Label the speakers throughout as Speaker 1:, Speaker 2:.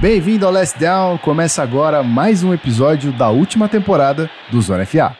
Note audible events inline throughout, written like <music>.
Speaker 1: Bem-vindo ao Last Down. Começa agora mais um episódio da última temporada do Zona FA.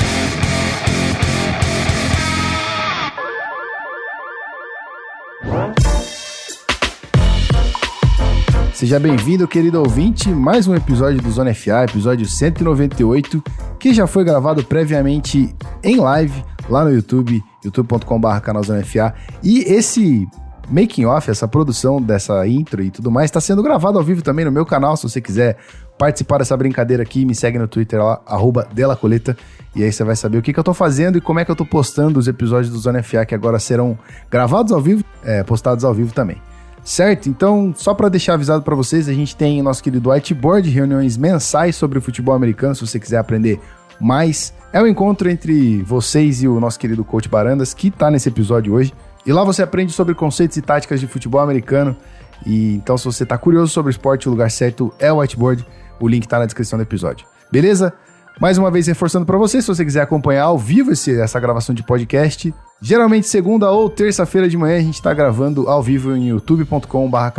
Speaker 1: Seja bem-vindo, querido ouvinte, mais um episódio do Zona FA, episódio 198, que já foi gravado previamente em live lá no YouTube, youtube.com.br canal Zona FA. E esse making off, essa produção dessa intro e tudo mais, está sendo gravado ao vivo também no meu canal, se você quiser participar dessa brincadeira aqui, me segue no Twitter lá, arroba Delacoleta, e aí você vai saber o que, que eu tô fazendo e como é que eu tô postando os episódios do Zona FA, que agora serão gravados ao vivo, é, postados ao vivo também. Certo? Então, só para deixar avisado para vocês, a gente tem nosso querido whiteboard, reuniões mensais sobre o futebol americano, se você quiser aprender mais. É o um encontro entre vocês e o nosso querido coach Barandas, que tá nesse episódio hoje. E lá você aprende sobre conceitos e táticas de futebol americano. E então, se você tá curioso sobre esporte, o lugar certo é o whiteboard. O link tá na descrição do episódio. Beleza? Mais uma vez reforçando para você, se você quiser acompanhar ao vivo esse, essa gravação de podcast, geralmente segunda ou terça-feira de manhã a gente está gravando ao vivo em youtube.com/barra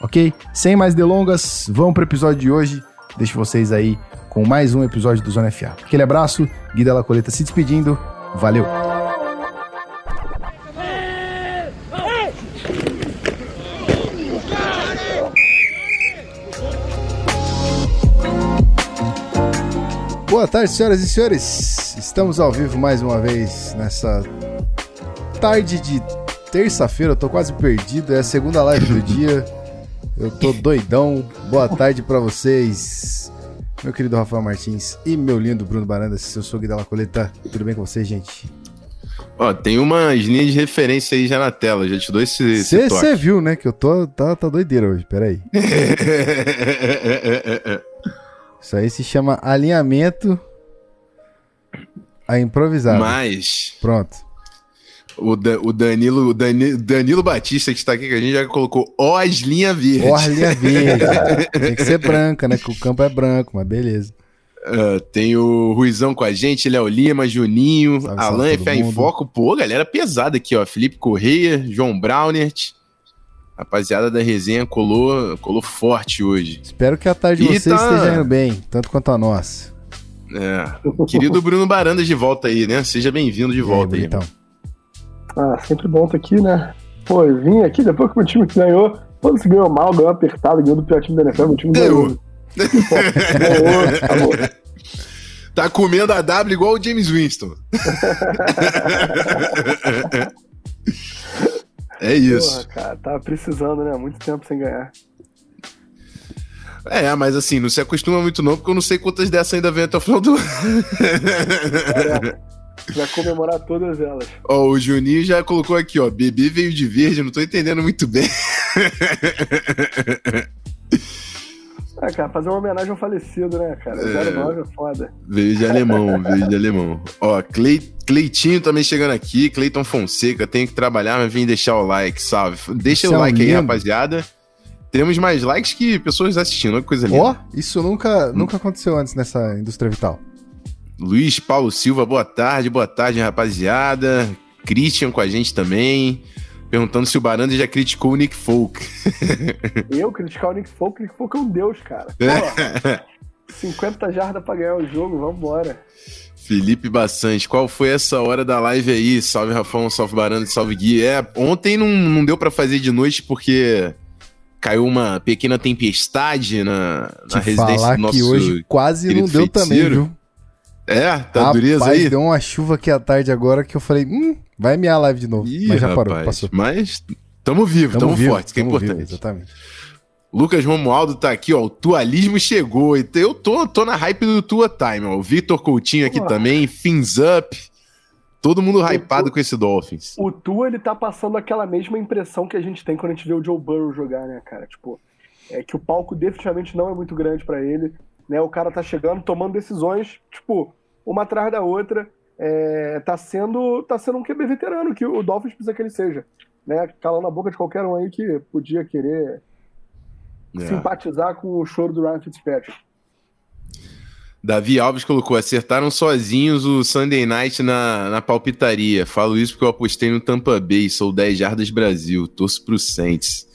Speaker 1: ok? Sem mais delongas, vamos para o episódio de hoje. Deixo vocês aí com mais um episódio do Zona FA. Aquele abraço, Gui Della Coleta se despedindo. Valeu! Boa tarde, senhoras e senhores. Estamos ao vivo mais uma vez nessa tarde de terça-feira. Eu tô quase perdido. É a segunda live do <laughs> dia. Eu tô doidão. Boa tarde para vocês, meu querido Rafael Martins e meu lindo Bruno Barandas. Eu sou o Gui da Coleta. Tudo bem com vocês, gente?
Speaker 2: Ó, tem umas linhas de referência aí já na tela. Já te dou esse,
Speaker 1: Você viu, né? Que eu tô tá, tá doideira hoje. Peraí. <laughs> Isso aí se chama alinhamento a improvisar.
Speaker 2: Mas.
Speaker 1: Pronto.
Speaker 2: O, da, o Danilo, o Danilo, Danilo Batista, que está aqui, que a gente já colocou Os linha verde.
Speaker 1: Os linha verde. <laughs> Tem que ser branca, né? Que o campo é branco, mas beleza.
Speaker 2: Uh, tem o Ruizão com a gente, Léo Lima, Juninho, salve, Alan FA em Foco. Pô, galera pesada aqui, ó. Felipe Correia, João Brownert. Rapaziada da resenha colou, colou forte hoje.
Speaker 1: Espero que a tarde de vocês tá... esteja indo bem, tanto quanto a nossa.
Speaker 2: É. Querido Bruno Barandas de volta aí, né? Seja bem-vindo de volta aí. Então.
Speaker 3: Ah, sempre bom estar aqui, né? Pô, eu vim aqui depois que o meu time ganhou. Quando se ganhou mal, ganhou apertado, ganhou do pior time da NFL, meu time ganhou.
Speaker 2: ganhou. <laughs> Tá comendo a W igual o James Winston. <laughs> É isso. Porra,
Speaker 3: cara, tava precisando, né? Muito tempo sem ganhar.
Speaker 2: É, mas assim, não se acostuma muito não, porque eu não sei quantas dessas ainda vem até o final do ano.
Speaker 3: É, vai comemorar todas elas.
Speaker 2: Ó, o Juninho já colocou aqui, ó, bebê veio de verde, não tô entendendo muito bem.
Speaker 3: É, cara, fazer uma homenagem ao falecido, né, cara? É, 09 é foda.
Speaker 2: Veio de alemão, veio de alemão. Ó, Clay, Cleitinho também chegando aqui, Cleiton Fonseca, tem que trabalhar, mas vem deixar o like, salve. Deixa o like aí, rapaziada. Temos mais likes que pessoas assistindo, olha que coisa linda. Ó,
Speaker 1: oh, isso nunca, nunca aconteceu antes nessa indústria vital.
Speaker 2: Luiz Paulo Silva, boa tarde, boa tarde, rapaziada. Christian com a gente também. Perguntando se o Baranda já criticou o Nick Folk. <laughs>
Speaker 3: Eu criticar o Nick Folk? O Nick Folk é um deus, cara. Pô, <laughs> 50 jardas pra ganhar o jogo, vambora.
Speaker 2: Felipe Bassante, qual foi essa hora da live aí? Salve Rafão, salve Baranda, salve Gui. É, ontem não, não deu para fazer de noite porque caiu uma pequena tempestade na, na residência
Speaker 1: falar do nosso que hoje quase não deu também, viu?
Speaker 2: É, tá Rapaz, dureza aí?
Speaker 1: deu uma chuva aqui à tarde agora que eu falei, hum, vai mear a live de novo. Ih, mas já rapaz, parou, passou.
Speaker 2: Mas tamo vivo, tamo, tamo vivo, forte, que é importante. Vivo, exatamente. Lucas Romualdo tá aqui, ó. O tualismo chegou. Eu tô, tô na hype do Tua Time, ó. O Vitor Coutinho aqui também, Fins Up. Todo mundo hypado com esse Dolphins.
Speaker 3: O Tua, ele tá passando aquela mesma impressão que a gente tem quando a gente vê o Joe Burrow jogar, né, cara? Tipo, é que o palco definitivamente não é muito grande para ele, né? O cara tá chegando, tomando decisões, tipo, uma atrás da outra. É, tá, sendo, tá sendo um QB veterano que o Dolphins precisa que ele seja. Né? Calando a boca de qualquer um aí que podia querer é. simpatizar com o choro do Ryan Fitzpatrick.
Speaker 2: Davi Alves colocou: acertaram sozinhos o Sunday Night na, na palpitaria. Falo isso porque eu apostei no Tampa Bay, sou 10 jardas Brasil, torço pro Saints.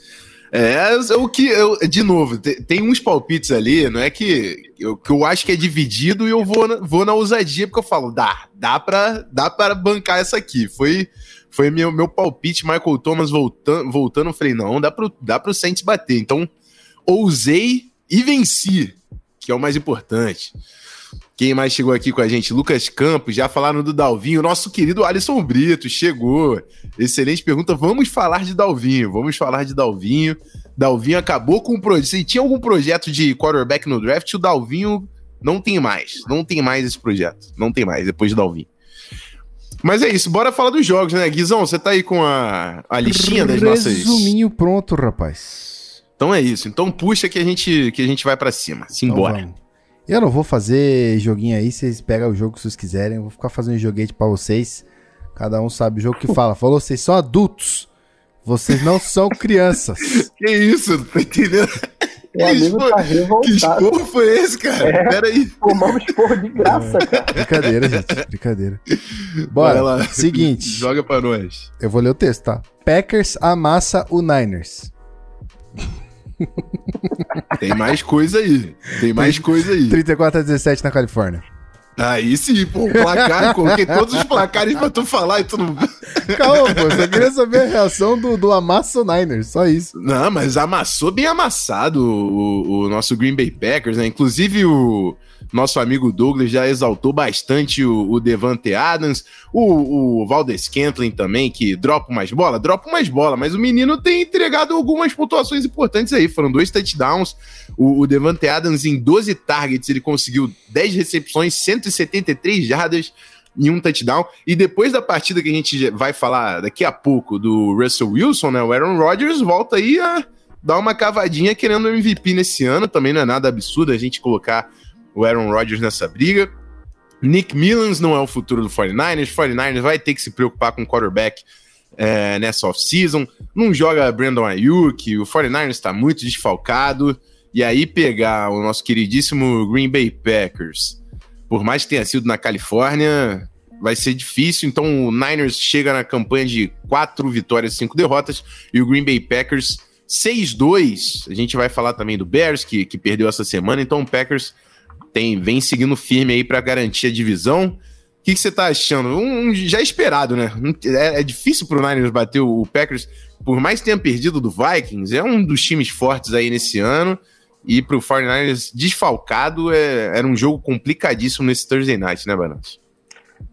Speaker 2: É, o que. Eu, de novo, tem, uns palpites ali, não é que eu, que eu acho que é dividido e eu vou, vou na ousadia, porque eu falo, dá, dá pra, dá pra bancar essa aqui. Foi, foi meu, meu palpite, Michael Thomas voltando, voltando, eu falei, não, dá pro, dá pro Saints bater. Então, ousei e venci, que é o mais importante. Quem mais chegou aqui com a gente? Lucas Campos, já falaram do Dalvinho. Nosso querido Alisson Brito chegou. Excelente pergunta. Vamos falar de Dalvinho. Vamos falar de Dalvinho. Dalvinho acabou com o projeto. Se tinha algum projeto de quarterback no draft, o Dalvinho não tem mais. Não tem mais esse projeto. Não tem mais, depois de Dalvinho. Mas é isso, bora falar dos jogos, né? Guizão, você tá aí com a, a listinha das nossas.
Speaker 1: Resuminho pronto, rapaz.
Speaker 2: Então é isso. Então puxa que a gente, que a gente vai para cima. Simbora. Então
Speaker 1: eu não vou fazer joguinho aí, vocês pegam o jogo que vocês quiserem. Eu vou ficar fazendo joguete para vocês. Cada um sabe o jogo que fala. Falou, vocês são adultos. Vocês não são crianças. <laughs>
Speaker 2: que isso? Não tô entendendo.
Speaker 3: Meu amigo tá revoltado. Que
Speaker 2: esporro foi esse, cara? É, Pera aí.
Speaker 3: Tomamos esporro de graça, é, cara.
Speaker 1: Brincadeira, gente. Brincadeira. Bora. lá. Seguinte.
Speaker 2: Joga pra nós.
Speaker 1: Eu vou ler o texto, tá? Packers amassa o Niners. <laughs>
Speaker 2: Tem mais coisa aí. Tem mais coisa aí.
Speaker 1: 34 a 17 na Califórnia.
Speaker 2: Aí sim, pô, o placar, coloquei todos os placares pra tu falar e tu não. <laughs>
Speaker 1: Calma, pô, só queria saber a reação do, do Amasso Niners, só isso.
Speaker 2: Não, mas amassou bem amassado o, o nosso Green Bay Packers, né? Inclusive o nosso amigo Douglas já exaltou bastante o, o Devante Adams, o, o Valdes Kentlin também, que dropa mais bola, dropa mais bola, mas o menino tem entregado algumas pontuações importantes aí. Foram dois touchdowns. O, o Devante Adams, em 12 targets, ele conseguiu 10 recepções, 173 jardas em um touchdown. E depois da partida que a gente vai falar daqui a pouco do Russell Wilson, né? O Aaron Rodgers volta aí a dar uma cavadinha querendo MVP nesse ano. Também não é nada absurdo a gente colocar o Aaron Rodgers nessa briga. Nick Millans não é o futuro do 49ers. O 49ers vai ter que se preocupar com quarterback é, nessa off-season. Não joga Brandon Ayuk. O 49ers está muito desfalcado. E aí pegar o nosso queridíssimo Green Bay Packers, por mais que tenha sido na Califórnia, vai ser difícil. Então o Niners chega na campanha de quatro vitórias cinco derrotas. E o Green Bay Packers 6-2. A gente vai falar também do Bears, que, que perdeu essa semana. Então o Packers tem, vem seguindo firme aí para garantir a divisão. O que, você tá achando? Um, um, já esperado, né? É, é difícil pro Niners bater o, o, Packers, por mais que tenha perdido do Vikings, é um dos times fortes aí nesse ano. E pro 49ers desfalcado, é, era um jogo complicadíssimo nesse Thursday Night, né, Banante?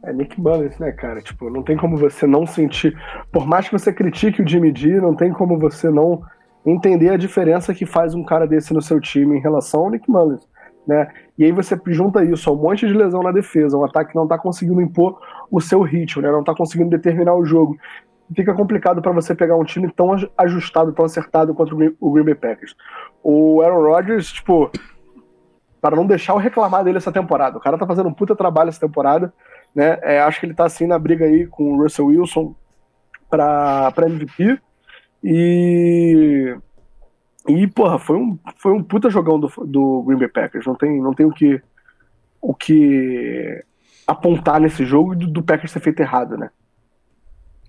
Speaker 3: É Nick Mullins, né, cara? Tipo, não tem como você não sentir. Por mais que você critique o Jimmy G, não tem como você não entender a diferença que faz um cara desse no seu time em relação ao Nick Mullins né? E aí você junta isso a um monte de lesão na defesa, um ataque que não está conseguindo impor o seu ritmo, né? Não está conseguindo determinar o jogo. Fica complicado para você pegar um time tão ajustado, tão acertado contra o Green Bay Packers. O Aaron Rodgers, tipo, para não deixar eu reclamar dele essa temporada. O cara tá fazendo um puta trabalho essa temporada, né? É, acho que ele tá assim na briga aí com o Russell Wilson para MVP. E e, porra, foi um, foi um puta jogão do, do Green Bay Packers. Não tem, não tem o que o que apontar nesse jogo do, do Packers ter feito errado, né?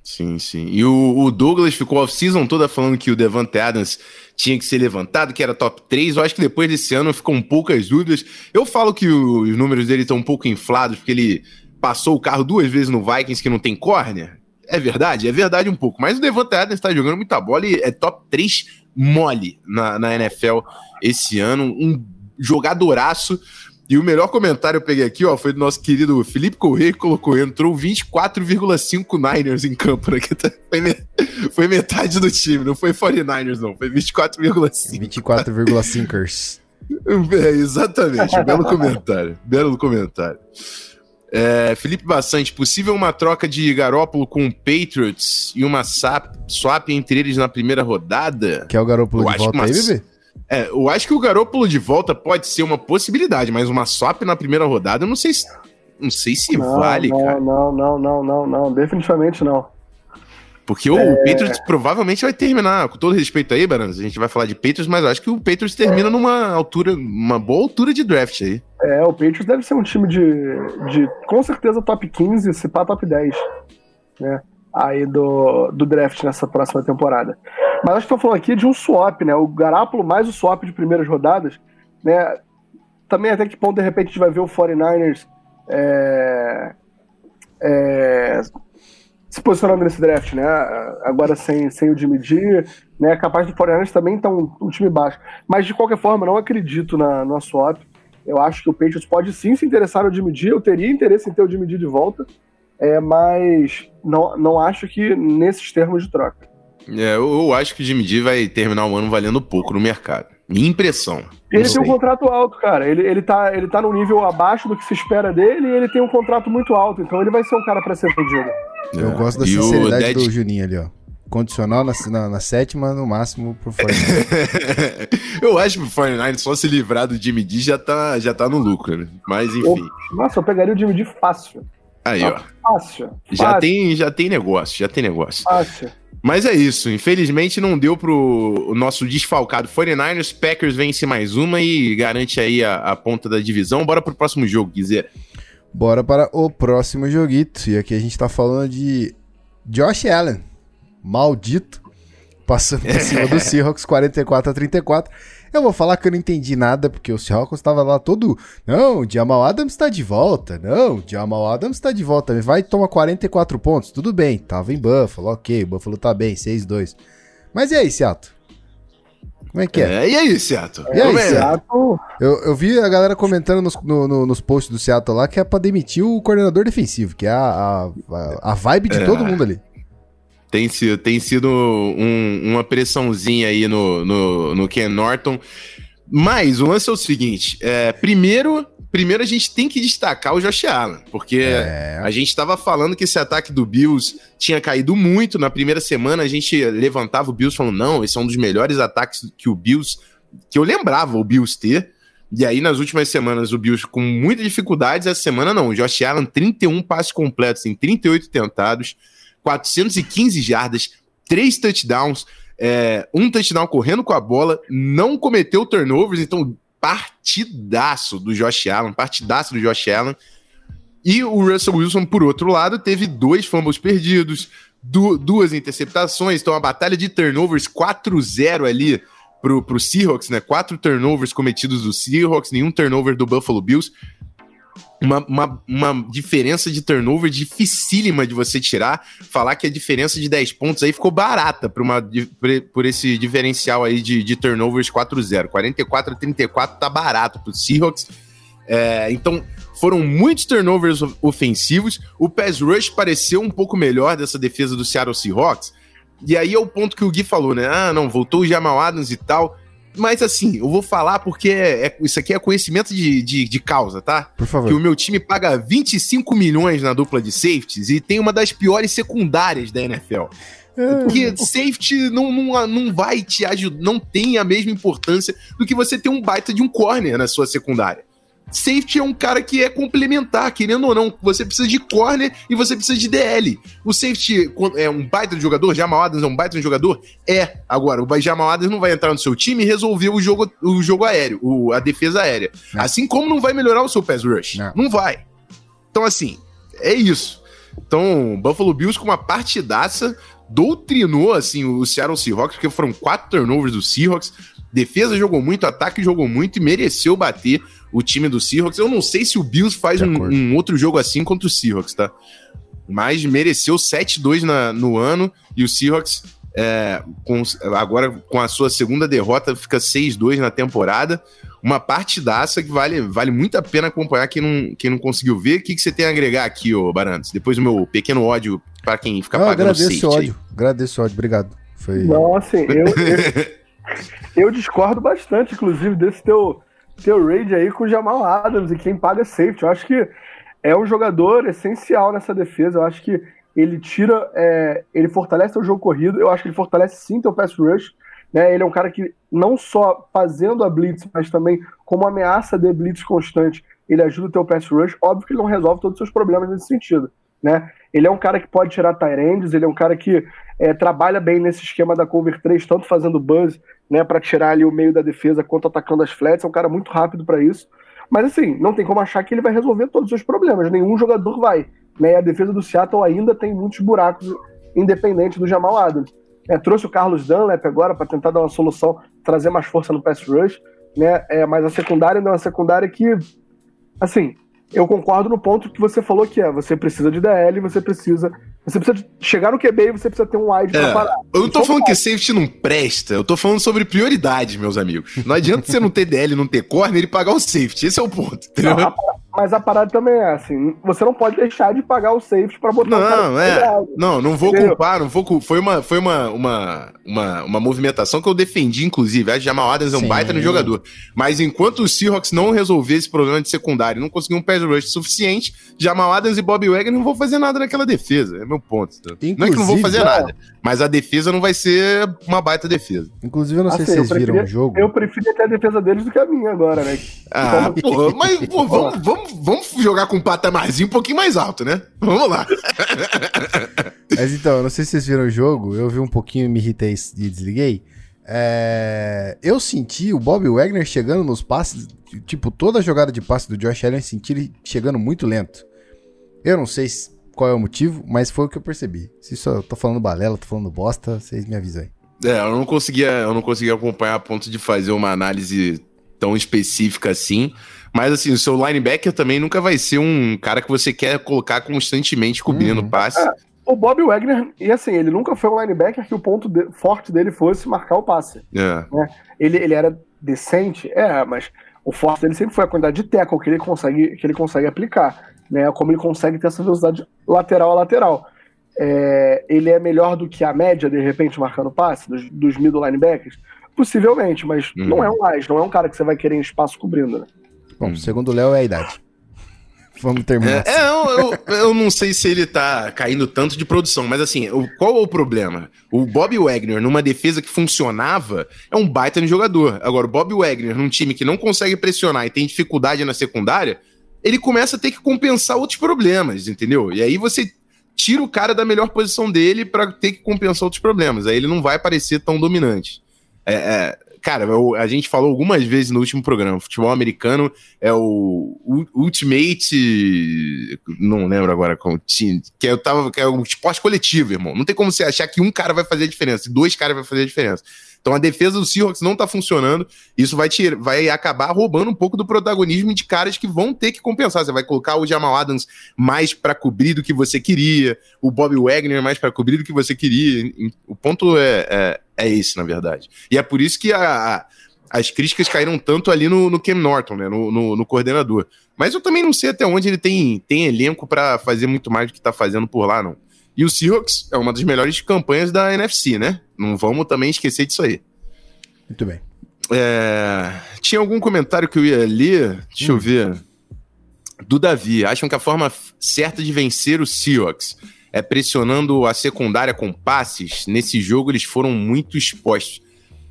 Speaker 2: Sim, sim. E o, o Douglas ficou a season toda falando que o Devante Adams tinha que ser levantado, que era top 3. Eu acho que depois desse ano ficam poucas dúvidas. Eu falo que o, os números dele estão um pouco inflados, porque ele passou o carro duas vezes no Vikings que não tem corner. É verdade? É verdade um pouco. Mas o Devante Adams está jogando muita bola e é top 3 mole na, na NFL esse ano, um jogadoraço. E o melhor comentário eu peguei aqui, ó, foi do nosso querido Felipe Correia, que colocou, entrou 24,5 Niners em campo, né? Foi, me... foi, metade do time, não foi 49ers, não, foi 24,5.
Speaker 1: 24,5ers. <laughs>
Speaker 2: É, exatamente, belo comentário, belo comentário. É, Felipe Bassante, possível uma troca de Garópolo com o Patriots e uma swap, swap entre eles na primeira rodada?
Speaker 1: Quer o Garópolo de volta uma... aí, bebê?
Speaker 2: É, eu acho que o Garópolo de volta pode ser uma possibilidade, mas uma swap na primeira rodada, eu não sei se, não sei se
Speaker 3: não,
Speaker 2: vale,
Speaker 3: não,
Speaker 2: cara.
Speaker 3: Não, não, não, não, não, definitivamente não.
Speaker 2: Porque o é... Patriots provavelmente vai terminar, com todo respeito aí, Barans, a gente vai falar de Patriots, mas eu acho que o Patriots termina numa altura, uma boa altura de draft aí.
Speaker 3: É, o Patriots deve ser um time de, de com certeza top 15, se pá top 10. Né? aí do, do draft nessa próxima temporada. Mas acho que estou falando aqui de um swap, né? O Garápolo mais o swap de primeiras rodadas, né? Também até que ponto de repente a gente vai ver o 49ers é, é, se posicionando nesse draft, né? Agora sem, sem o Jimmy G, né? Capaz do 49ers também tá um, um, time baixo. Mas de qualquer forma, não acredito na, na swap. Eu acho que o Patriots pode sim se interessar no Jimmy G. Eu teria interesse em ter o Jimmy G de volta, é, mas não, não acho que nesses termos de troca.
Speaker 2: É, eu, eu acho que o Jimmy G vai terminar o ano valendo pouco no mercado. Minha impressão.
Speaker 3: Ele tem um contrato alto, cara. Ele, ele, tá, ele tá num nível abaixo do que se espera dele e ele tem um contrato muito alto. Então ele vai ser um cara para ser vendido.
Speaker 1: Eu é. gosto da e sinceridade Dead... do Juninho ali, ó. Condicional na, na, na sétima, no máximo pro
Speaker 2: 49 <laughs> Eu acho que o 49 só se livrar do Jimmy D já tá, já tá no lucro, né? Mas enfim.
Speaker 3: Nossa, eu pegaria o Jimmy D fácil.
Speaker 2: Aí, ó. Fácil. Já, fácil. Tem, já tem negócio, já tem negócio.
Speaker 3: Fácil.
Speaker 2: Mas é isso. Infelizmente não deu pro o nosso desfalcado 49ers. Packers vence mais uma e garante aí a, a ponta da divisão. Bora pro próximo jogo, Guizera.
Speaker 1: Bora para o próximo joguito. E aqui a gente tá falando de Josh Allen. Maldito. Passando por cima do <laughs> Seahawks 44 a 34. Eu vou falar que eu não entendi nada, porque o Seahawks estava lá todo. Não, o Jamal Adams está de volta. Não, o Jamal Adams está de volta. Vai tomar 44 pontos. Tudo bem, tava em Buffalo, ok. Buffalo tá bem, 6-2. Mas e aí, Seattle? Como é que é?
Speaker 2: é e aí, Seattle?
Speaker 1: E aí, é? Seattle? Eu, eu vi a galera comentando nos, no, no, nos posts do Seattle lá que é pra demitir o coordenador defensivo, que é a, a, a vibe de é. todo mundo ali.
Speaker 2: Tem sido, tem sido um, uma pressãozinha aí no, no, no Ken Norton. Mas o lance é o seguinte: é, primeiro, primeiro a gente tem que destacar o Josh Allen, porque é. a gente estava falando que esse ataque do Bills tinha caído muito. Na primeira semana a gente levantava o Bills falando: não, esse é um dos melhores ataques que o Bills, que eu lembrava o Bills ter. E aí, nas últimas semanas, o Bills com muitas dificuldades. Essa semana, não. O Josh Allen, 31 passes completos em 38 tentados. 415 jardas, três touchdowns, é, um touchdown correndo com a bola, não cometeu turnovers, então partidaço do Josh Allen, partidaço do Josh Allen. E o Russell Wilson, por outro lado, teve dois fumbles perdidos, du duas interceptações, então a batalha de turnovers 4-0 ali pro, pro Seahawks, né? Quatro turnovers cometidos do Seahawks, nenhum turnover do Buffalo Bills uma, uma, uma, diferença de turnover dificílima de você tirar. Falar que a diferença de 10 pontos aí ficou barata por, uma, por esse diferencial aí de, de turnovers 4-0. 44 a 34 tá barato pro Seahawks. É, então, foram muitos turnovers ofensivos. O pass rush pareceu um pouco melhor dessa defesa do Seattle Seahawks. E aí é o ponto que o Gui falou, né? Ah, não, voltou o Jamal Adams e tal. Mas assim, eu vou falar porque é, é, isso aqui é conhecimento de, de, de, causa, tá?
Speaker 1: Por favor.
Speaker 2: Que o meu time paga 25 milhões na dupla de safeties e tem uma das piores secundárias da NFL. É. Porque safety não, não, não vai te ajudar, não tem a mesma importância do que você ter um baita de um corner na sua secundária. Safety é um cara que é complementar, querendo ou não. Você precisa de corner e você precisa de DL. O safety é um baita de jogador, Jamal Adams é um baita de jogador? É. Agora, o Jamal Adams não vai entrar no seu time e resolver o jogo, o jogo aéreo, o, a defesa aérea. Não. Assim como não vai melhorar o seu pass rush. Não. não vai. Então, assim, é isso. Então, Buffalo Bills com uma partidaça doutrinou assim o Seattle Seahawks, porque foram quatro turnovers do Seahawks. Defesa jogou muito, ataque jogou muito e mereceu bater o time do Seahawks. Eu não sei se o Bills faz um, um, outro jogo assim contra o Seahawks, tá? Mas mereceu 7-2 no ano e o Seahawks, é, com, agora com a sua segunda derrota, fica 6-2 na temporada. Uma partidaça que vale, vale muito a pena acompanhar quem não, quem não conseguiu ver. O que, que você tem a agregar aqui, ô Barantes? Depois do meu pequeno ódio para quem fica não, pagando
Speaker 1: agradeço o ódio, agradeço o ódio, obrigado.
Speaker 3: Foi... Não, assim, eu, eu, <laughs> eu discordo bastante, inclusive, desse teu teu raid aí com o Jamal Adams e quem paga safety. Eu acho que é um jogador essencial nessa defesa. Eu acho que ele tira, é, ele fortalece o jogo corrido. Eu acho que ele fortalece sim teu pass rush. Né? Ele é um cara que não só fazendo a blitz, mas também como ameaça de blitz constante, ele ajuda o teu pass rush. Óbvio que ele não resolve todos os seus problemas nesse sentido. Né? Ele é um cara que pode tirar Tyrands, ele é um cara que é, trabalha bem nesse esquema da cover 3, tanto fazendo buzz né, para tirar ali o meio da defesa quanto atacando as flats. É um cara muito rápido para isso. Mas assim, não tem como achar que ele vai resolver todos os problemas. Nenhum jogador vai. Né? A defesa do Seattle ainda tem muitos buracos independente do Jamal Adams. É, trouxe o Carlos Dunlap agora para tentar dar uma solução, trazer mais força no pass rush, né? É, mas a secundária não é uma secundária que, assim, eu concordo no ponto que você falou que é, você precisa de DL, você precisa você precisa chegar no QB e você precisa ter um wide é, pra parar.
Speaker 2: Eu não tô falando que safety não presta, eu tô falando sobre prioridade, meus amigos. Não adianta você não ter DL, não ter corner e pagar o safety. Esse é o ponto, entendeu?
Speaker 3: Não, mas a parada também é assim, você não pode deixar de pagar o safety para botar
Speaker 2: Não, é. Não, não vou entendeu? culpar, não vou Foi uma foi uma, uma, uma, uma movimentação que eu defendi inclusive, a Jamal Adams é um Sim. baita no jogador. Mas enquanto o Seahawks não resolver esse problema de secundário, não conseguir um pass rush suficiente, Jamal Adams e Bob Wagner não vão fazer nada naquela defesa. É meu ponto. Inclusive, não é que não vão fazer é. nada, mas a defesa não vai ser uma baita defesa.
Speaker 1: Inclusive, eu não sei assim, se vocês viram o jogo.
Speaker 3: Eu prefiro até a defesa deles do que a minha agora, né?
Speaker 2: Ah, então, porra, mas pô, vamos, <laughs> vamos, vamos jogar com um patamarzinho um pouquinho mais alto, né? <laughs> Vamos lá.
Speaker 1: mas então, eu não sei se vocês viram o jogo, eu vi um pouquinho, me irritei e desliguei. É... Eu senti o Bob Wagner chegando nos passes, tipo, toda a jogada de passe do Josh Allen, senti ele chegando muito lento. Eu não sei se qual é o motivo, mas foi o que eu percebi. Se só tô falando balela, tô falando bosta, vocês me avisam aí.
Speaker 2: É, eu não conseguia, eu não conseguia acompanhar a ponto de fazer uma análise tão específica assim. Mas assim, o seu linebacker também nunca vai ser um cara que você quer colocar constantemente cobrindo uhum. passe. É,
Speaker 3: o Bob Wagner, e assim, ele nunca foi um linebacker que o ponto de, forte dele fosse marcar o passe. É. Né? Ele, ele era decente, é, mas o forte dele sempre foi a quantidade de tackle que ele consegue, que ele consegue aplicar né? Como ele consegue ter essa velocidade lateral a lateral. É, ele é melhor do que a média, de repente, marcando passe dos, dos middle linebackers? Possivelmente, mas uhum. não é um mais, não é um cara que você vai querer em espaço cobrindo, né?
Speaker 1: Bom, uhum. segundo o Léo é a idade. <laughs> Vamos terminar.
Speaker 2: É, é eu, eu, eu, não sei se ele tá caindo tanto de produção, mas assim, o, qual é o problema? O Bob Wagner, numa defesa que funcionava, é um baita de jogador. Agora, o Bob Wagner, num time que não consegue pressionar e tem dificuldade na secundária, ele começa a ter que compensar outros problemas, entendeu? E aí você tira o cara da melhor posição dele para ter que compensar outros problemas. Aí ele não vai parecer tão dominante. É, é, cara, eu, a gente falou algumas vezes no último programa, futebol americano é o, o Ultimate, não lembro agora como que eu tava, que é o esporte coletivo, irmão. Não tem como você achar que um cara vai fazer a diferença, dois caras vai fazer a diferença. Então a defesa do Seahawks não tá funcionando. Isso vai, te, vai acabar roubando um pouco do protagonismo de caras que vão ter que compensar. Você vai colocar o Jamal Adams mais para cobrir do que você queria, o Bob Wagner mais para cobrir do que você queria. O ponto é, é, é, esse, na verdade. E é por isso que a, a, as críticas caíram tanto ali no, no Cam Norton, né, no, no, no, coordenador. Mas eu também não sei até onde ele tem, tem elenco para fazer muito mais do que tá fazendo por lá, não. E o Seahawks é uma das melhores campanhas da NFC, né? Não vamos também esquecer disso aí.
Speaker 1: Muito bem.
Speaker 2: É... Tinha algum comentário que eu ia ler? Deixa hum. eu ver. Do Davi. Acham que a forma certa de vencer o Seahawks é pressionando a secundária com passes? Nesse jogo eles foram muito expostos.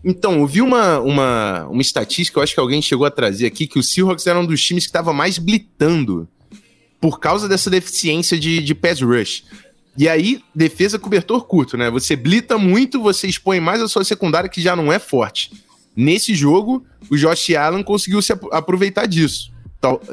Speaker 2: Então, eu vi uma, uma, uma estatística, eu acho que alguém chegou a trazer aqui, que o Seahawks era um dos times que estava mais blitando por causa dessa deficiência de, de pass rush. E aí, defesa cobertor curto, né? Você blita muito, você expõe mais a sua secundária, que já não é forte. Nesse jogo, o Josh Allen conseguiu se aproveitar disso.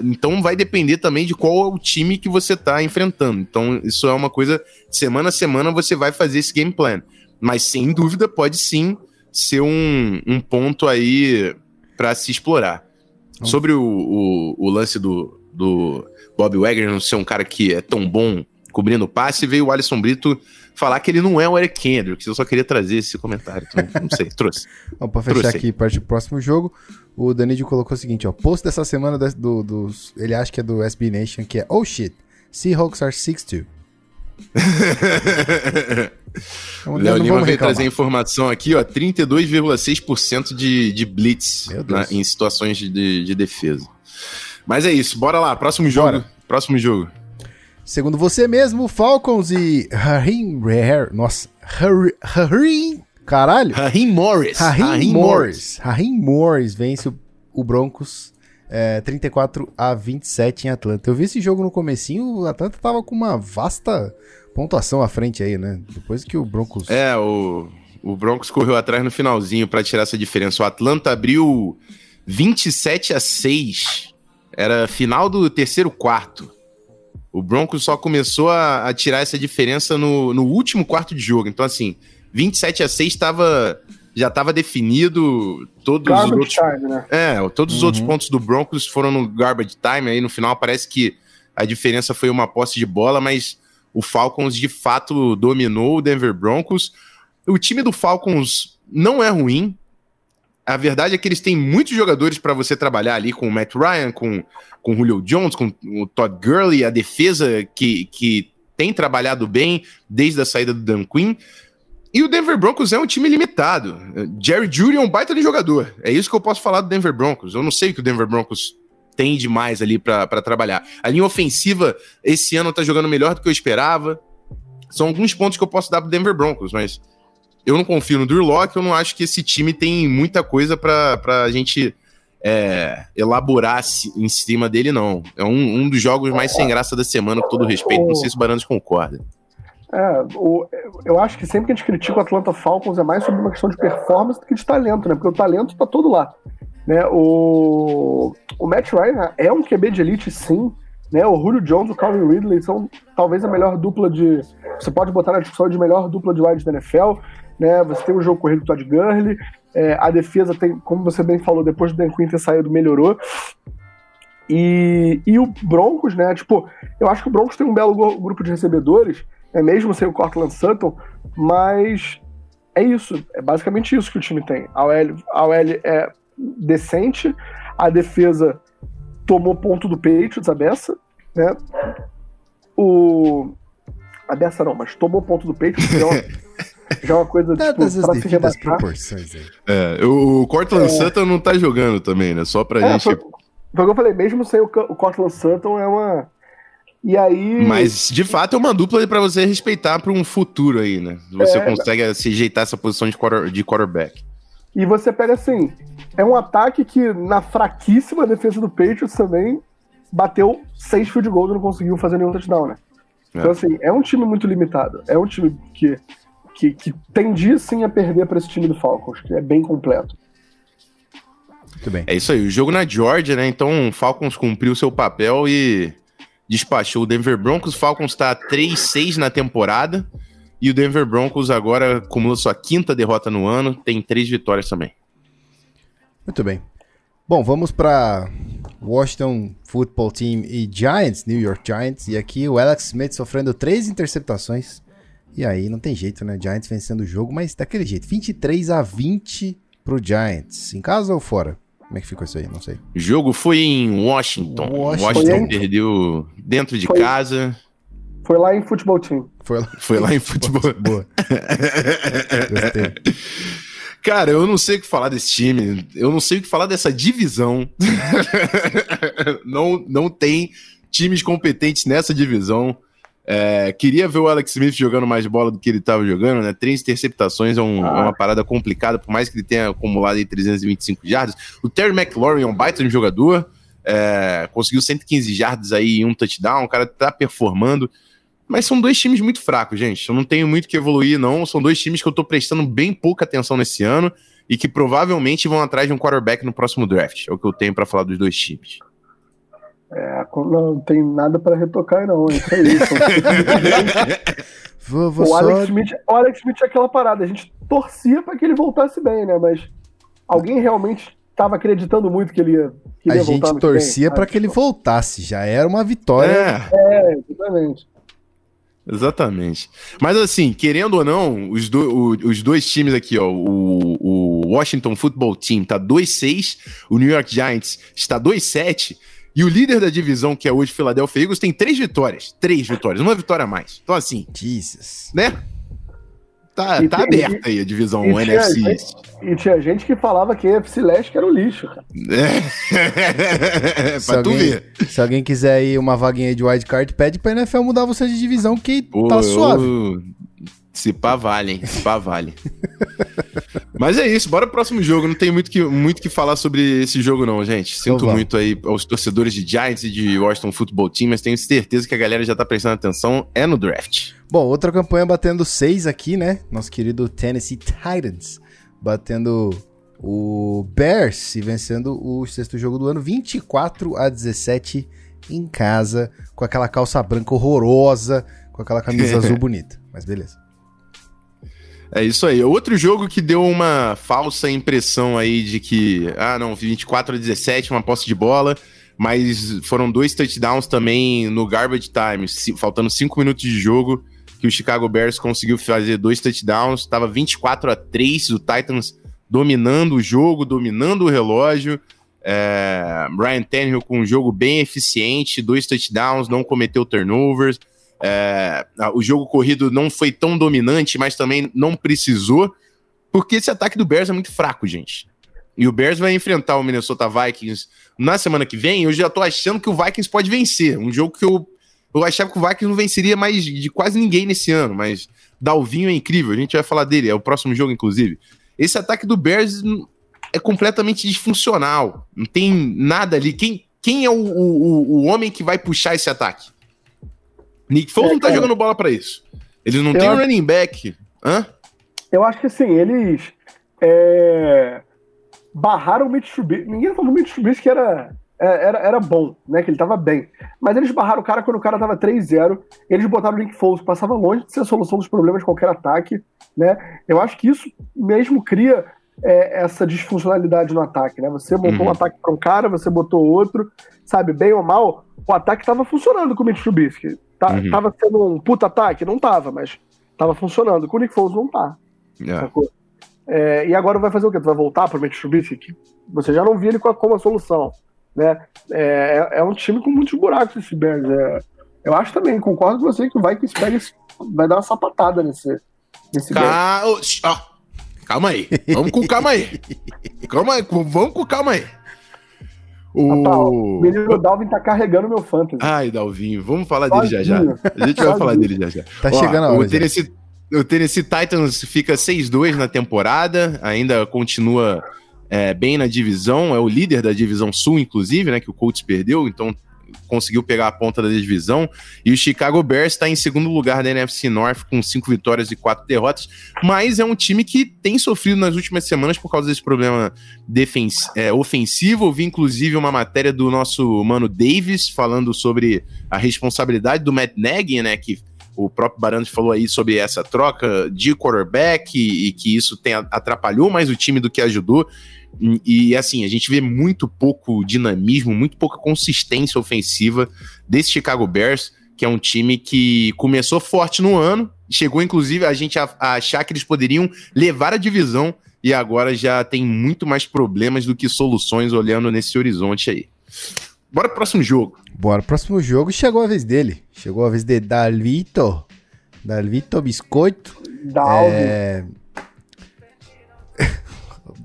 Speaker 2: Então vai depender também de qual é o time que você está enfrentando. Então, isso é uma coisa, semana a semana você vai fazer esse game plan. Mas sem dúvida pode sim ser um, um ponto aí para se explorar. Sobre o, o, o, lance do, do Bob Wagner não ser um cara que é tão bom cobrindo o passe, veio o Alisson Brito falar que ele não é o Eric Kendricks. Eu só queria trazer esse comentário. Então, não sei, <laughs> trouxe.
Speaker 1: Bom, pra fechar trouxe. aqui, parte do próximo jogo, o Danilo colocou o seguinte, ó. Post dessa semana do, do, ele acha que é do SB Nation, que é Oh shit, Seahawks are 6-2.
Speaker 2: o <laughs> Léo Lima veio trazer informação aqui, ó, 32,6% de, de blitz né, em situações de, de defesa. Mas é isso, bora lá, próximo jogo. Bora. Próximo jogo.
Speaker 1: Segundo você mesmo, Falcons e Raheem Rare, nossa, Raheem, caralho.
Speaker 2: Raheem Morris.
Speaker 1: Raheem Morris. Raheem Morris vence o, o Broncos é, 34 a 27 em Atlanta. Eu vi esse jogo no comecinho, o Atlanta tava com uma vasta pontuação à frente aí, né? Depois que o Broncos...
Speaker 2: É, o, o Broncos correu atrás no finalzinho para tirar essa diferença. O Atlanta abriu 27 a 6. Era final do terceiro quarto. O Broncos só começou a, a tirar essa diferença no, no último quarto de jogo. Então, assim, 27 a 6 estava já estava definido todos garbage os outros time, né? É, todos os outros uhum. pontos do Broncos foram no garbage time aí no final parece que a diferença foi uma posse de bola, mas o Falcons de fato dominou o Denver Broncos. O time do Falcons não é ruim. A verdade é que eles têm muitos jogadores para você trabalhar ali com o Matt Ryan, com, com o Julio Jones, com o Todd Gurley, a defesa que, que tem trabalhado bem desde a saída do Dan Quinn. E o Denver Broncos é um time limitado. Jerry Judy é um baita de jogador. É isso que eu posso falar do Denver Broncos. Eu não sei o que o Denver Broncos tem demais ali para trabalhar. A linha ofensiva esse ano tá jogando melhor do que eu esperava. São alguns pontos que eu posso dar pro Denver Broncos, mas eu não confio no Drew Locke, eu não acho que esse time tem muita coisa para a gente é, elaborar em cima dele, não. É um, um dos jogos mais sem graça da semana, com todo respeito. Não sei se o Baranos concorda.
Speaker 3: É, o, eu acho que sempre que a gente critica o Atlanta Falcons é mais sobre uma questão de performance do que de talento, né? Porque o talento tá todo lá. Né? O, o Matt Ryan é um QB de elite, sim. Né? O Julio Jones e o Calvin Ridley são talvez a melhor dupla de. Você pode botar na discussão de melhor dupla de wide da NFL. Né? Você tem o jogo corrido do Todd Gurley. É, a defesa tem, como você bem falou, depois do Dan Quinn ter saído, melhorou. E, e o Broncos, né? Tipo, eu acho que o Broncos tem um belo grupo de recebedores é mesmo sem o Cortland Sutton, mas é isso, é basicamente isso que o time tem. A OL, a OL é decente, a defesa tomou ponto do Patriots, a Bessa, né? O... A Bessa não, mas tomou ponto do Patriots, <laughs> já é uma, é coisa tipo,
Speaker 1: pra se rebaixar. proporções aí.
Speaker 2: É, o Cortland é... Sutton não tá jogando também, né? Só pra é, gente...
Speaker 3: Foi, foi o que eu falei, mesmo sem o, o Cortland Sutton, é uma e aí.
Speaker 2: Mas, de fato, é uma dupla para você respeitar para um futuro aí, né? Você é, consegue se ajeitar essa posição de, quarter, de quarterback.
Speaker 3: E você pega assim: é um ataque que, na fraquíssima defesa do Patriots também, bateu seis field goals e não conseguiu fazer nenhum touchdown, né? É. Então, assim, é um time muito limitado. É um time que, que, que tendia sim a perder para esse time do Falcons, que é bem completo.
Speaker 2: Muito bem. É isso aí, o jogo na Georgia, né? Então o Falcons cumpriu seu papel e despachou o Denver Broncos. Falcons está 3-6 na temporada. E o Denver Broncos agora acumula sua quinta derrota no ano, tem três vitórias também.
Speaker 1: Muito bem. Bom, vamos para Washington Football Team e Giants, New York Giants. E aqui o Alex Smith sofrendo três interceptações. E aí não tem jeito, né? Giants vencendo o jogo, mas daquele jeito. 23 a 20 pro Giants. Em casa ou fora? Como é que ficou isso aí? Não sei.
Speaker 2: O jogo foi em Washington. Washington, Washington perdeu dentro de foi, casa.
Speaker 3: Foi lá em futebol team.
Speaker 2: Foi lá, foi lá em futebol. <laughs> Boa. Cara, eu não sei o que falar desse time. Eu não sei o que falar dessa divisão. <laughs> não, não tem times competentes nessa divisão. É, queria ver o Alex Smith jogando mais bola do que ele estava jogando, né? Três interceptações é, um, ah. é, uma parada complicada, por mais que ele tenha acumulado aí 325 jardas. O Terry McLaurin é um baita de jogador, é, conseguiu 115 jardas aí e um touchdown, o cara tá performando. Mas são dois times muito fracos, gente. Eu não tenho muito que evoluir, não. São dois times que eu tô prestando bem pouca atenção nesse ano e que provavelmente vão atrás de um quarterback no próximo draft. É o que eu tenho para falar dos dois times.
Speaker 3: É, não tem nada para retocar, não. Isso é isso. vou, vou o, Alex Smith, o Alex Smith é aquela parada. A gente torcia para que ele voltasse bem, né? Mas alguém realmente estava acreditando muito que ele ia. Que
Speaker 1: ele a gente torcia para que ele voltasse. Já era uma vitória.
Speaker 3: É, é exatamente.
Speaker 2: Exatamente. Mas assim, querendo ou não, os, do, o, os dois times aqui, ó, o, o Washington Football Team tá 2-6, o New York Giants está 2-7. E o líder da divisão, que é hoje Philadelphia Eagles, tem três vitórias. Três vitórias, uma vitória a mais. Então, assim. Jesus. Né? Tá, tá aberta aí a divisão e NFC
Speaker 3: East. E tinha gente que falava que a NFC Leste era o lixo, cara.
Speaker 1: É. <laughs> pra tu alguém, ver. Se alguém quiser aí uma vaguinha de wildcard, pede pra NFL mudar você de divisão que Pô, tá suave. Eu...
Speaker 2: Se pá vale, hein? Se pá vale. Mas é isso, bora pro próximo jogo. Não tem muito que, muito que falar sobre esse jogo, não, gente. Sinto então muito aí aos torcedores de Giants e de Washington Football Team, mas tenho certeza que a galera já tá prestando atenção. É no draft.
Speaker 1: Bom, outra campanha batendo seis aqui, né? Nosso querido Tennessee Titans batendo o Bears e vencendo o sexto jogo do ano, 24 a 17 em casa, com aquela calça branca horrorosa, com aquela camisa <laughs> azul bonita. Mas beleza.
Speaker 2: É isso aí. Outro jogo que deu uma falsa impressão aí de que, ah, não, 24 a 17, uma posse de bola, mas foram dois touchdowns também no garbage time, faltando cinco minutos de jogo, que o Chicago Bears conseguiu fazer dois touchdowns, estava 24 a 3, o Titans dominando o jogo, dominando o relógio. É, Ryan Tannehill com um jogo bem eficiente, dois touchdowns, não cometeu turnovers. É, o jogo corrido não foi tão dominante, mas também não precisou, porque esse ataque do Bears é muito fraco, gente. E o Bears vai enfrentar o Minnesota Vikings na semana que vem. Eu já tô achando que o Vikings pode vencer. Um jogo que eu, eu achava que o Vikings não venceria mais de quase ninguém nesse ano, mas Dalvinho é incrível. A gente vai falar dele, é o próximo jogo, inclusive. Esse ataque do Bears é completamente disfuncional. Não tem nada ali. Quem, quem é o, o, o homem que vai puxar esse ataque? Nick Foles é, não tá jogando bola para isso. Eles não têm um running back. Hã?
Speaker 3: Eu acho que assim, eles é, barraram o Mitch Trubisky. Ninguém falou do Mitch Trubisky que era, é, era, era bom, né? Que ele tava bem. Mas eles barraram o cara quando o cara tava 3-0. Eles botaram o Nick Foles, que passava longe de ser a solução dos problemas de qualquer ataque, né? Eu acho que isso mesmo cria é, essa disfuncionalidade no ataque, né? Você botou uhum. um ataque para um cara, você botou outro, sabe? Bem ou mal, o ataque estava funcionando com o Mitch Trubisky. Tá, uhum. Tava sendo um puta ataque? Não tava, mas tava funcionando. Com o Nick Foles não tá. Yeah. É, e agora vai fazer o quê? Tu vai voltar pro Mitch Trubisky? Que você já não via ele como a solução. Né? É, é, é um time com muitos buracos esse Bears. É, eu acho também, concordo com você que o Vikings pega esse, vai dar uma sapatada nesse, nesse
Speaker 2: Cal... Oh, calma aí. Vamos com calma aí. Calma aí, vamos com calma aí.
Speaker 3: O... o menino Dalvin tá carregando meu fantasy.
Speaker 2: Ai, Dalvin, vamos falar dele já já. A gente vai falar dele já já.
Speaker 1: Tá Ó, chegando a hora.
Speaker 2: O Tennessee, o Tennessee Titans fica 6-2 na temporada, ainda continua é, bem na divisão, é o líder da divisão sul, inclusive, né? Que o Colts perdeu, então conseguiu pegar a ponta da divisão. E o Chicago Bears está em segundo lugar da NFC North com cinco vitórias e quatro derrotas. Mas é um time que tem sofrido nas últimas semanas por causa desse problema é, ofensivo. Eu vi inclusive uma matéria do nosso mano Davis falando sobre a responsabilidade do Matt Nagy, né? Que o próprio Barandes falou aí sobre essa troca de quarterback e, e que isso tem, atrapalhou mais o time do que ajudou. E, assim, a gente vê muito pouco dinamismo, muito pouca consistência ofensiva desse Chicago Bears, que é um time que começou forte no ano, chegou inclusive a gente a, a achar que eles poderiam levar a divisão e agora já tem muito mais problemas do que soluções olhando nesse horizonte aí. Bora pro próximo jogo.
Speaker 1: Bora pro próximo jogo. Chegou a vez dele. Chegou a vez de Dalvito. Dalvito Biscoito.
Speaker 3: Dalvito. É...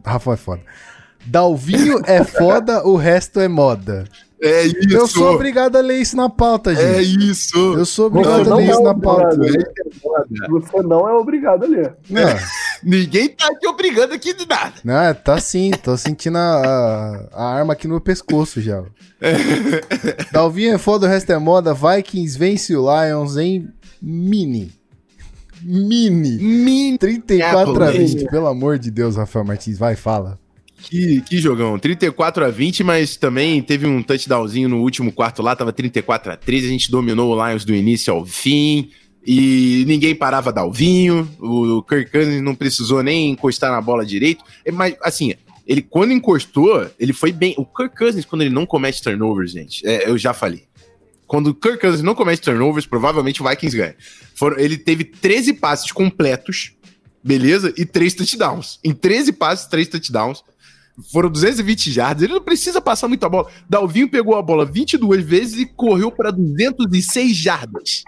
Speaker 1: Rafa é foda. Dalvinho é foda, o resto é moda.
Speaker 2: É isso.
Speaker 1: Eu sou obrigado a ler isso na pauta, é gente.
Speaker 2: É isso.
Speaker 1: Eu sou obrigado a ler isso é na pauta.
Speaker 3: Você não é obrigado a ler.
Speaker 2: Não. <laughs> Ninguém tá te obrigando aqui de nada.
Speaker 1: Não, é, tá sim. Tô sentindo a, a, arma aqui no meu pescoço já. <laughs> Dalvinho é foda, o resto é moda. Vikings vence o Lions em mini. Mini.
Speaker 2: Mini.
Speaker 1: 34 a 20. Pelo amor de Deus, Rafael Martins. Vai, fala.
Speaker 2: Que, que jogão. 34 a 20, mas também teve um touchdownzinho no último quarto lá. Tava 34 a 13. A gente dominou o Lions do início ao fim. E ninguém parava Dalvinho. O Kirk Cousins não precisou nem encostar na bola direito. É, mas, assim, ele quando encostou, ele foi bem. O Kirk Cousins, quando ele não comete turnovers, gente, é, eu já falei. Quando o Kirk Cousins não comete turnovers, provavelmente o Vikings ganha. Foram, ele teve 13 passes completos, beleza? E 3 touchdowns. Em 13 passes, 3 touchdowns. Foram 220 jardas. Ele não precisa passar muita bola. Dalvinho pegou a bola 22 vezes e correu para 206 jardas.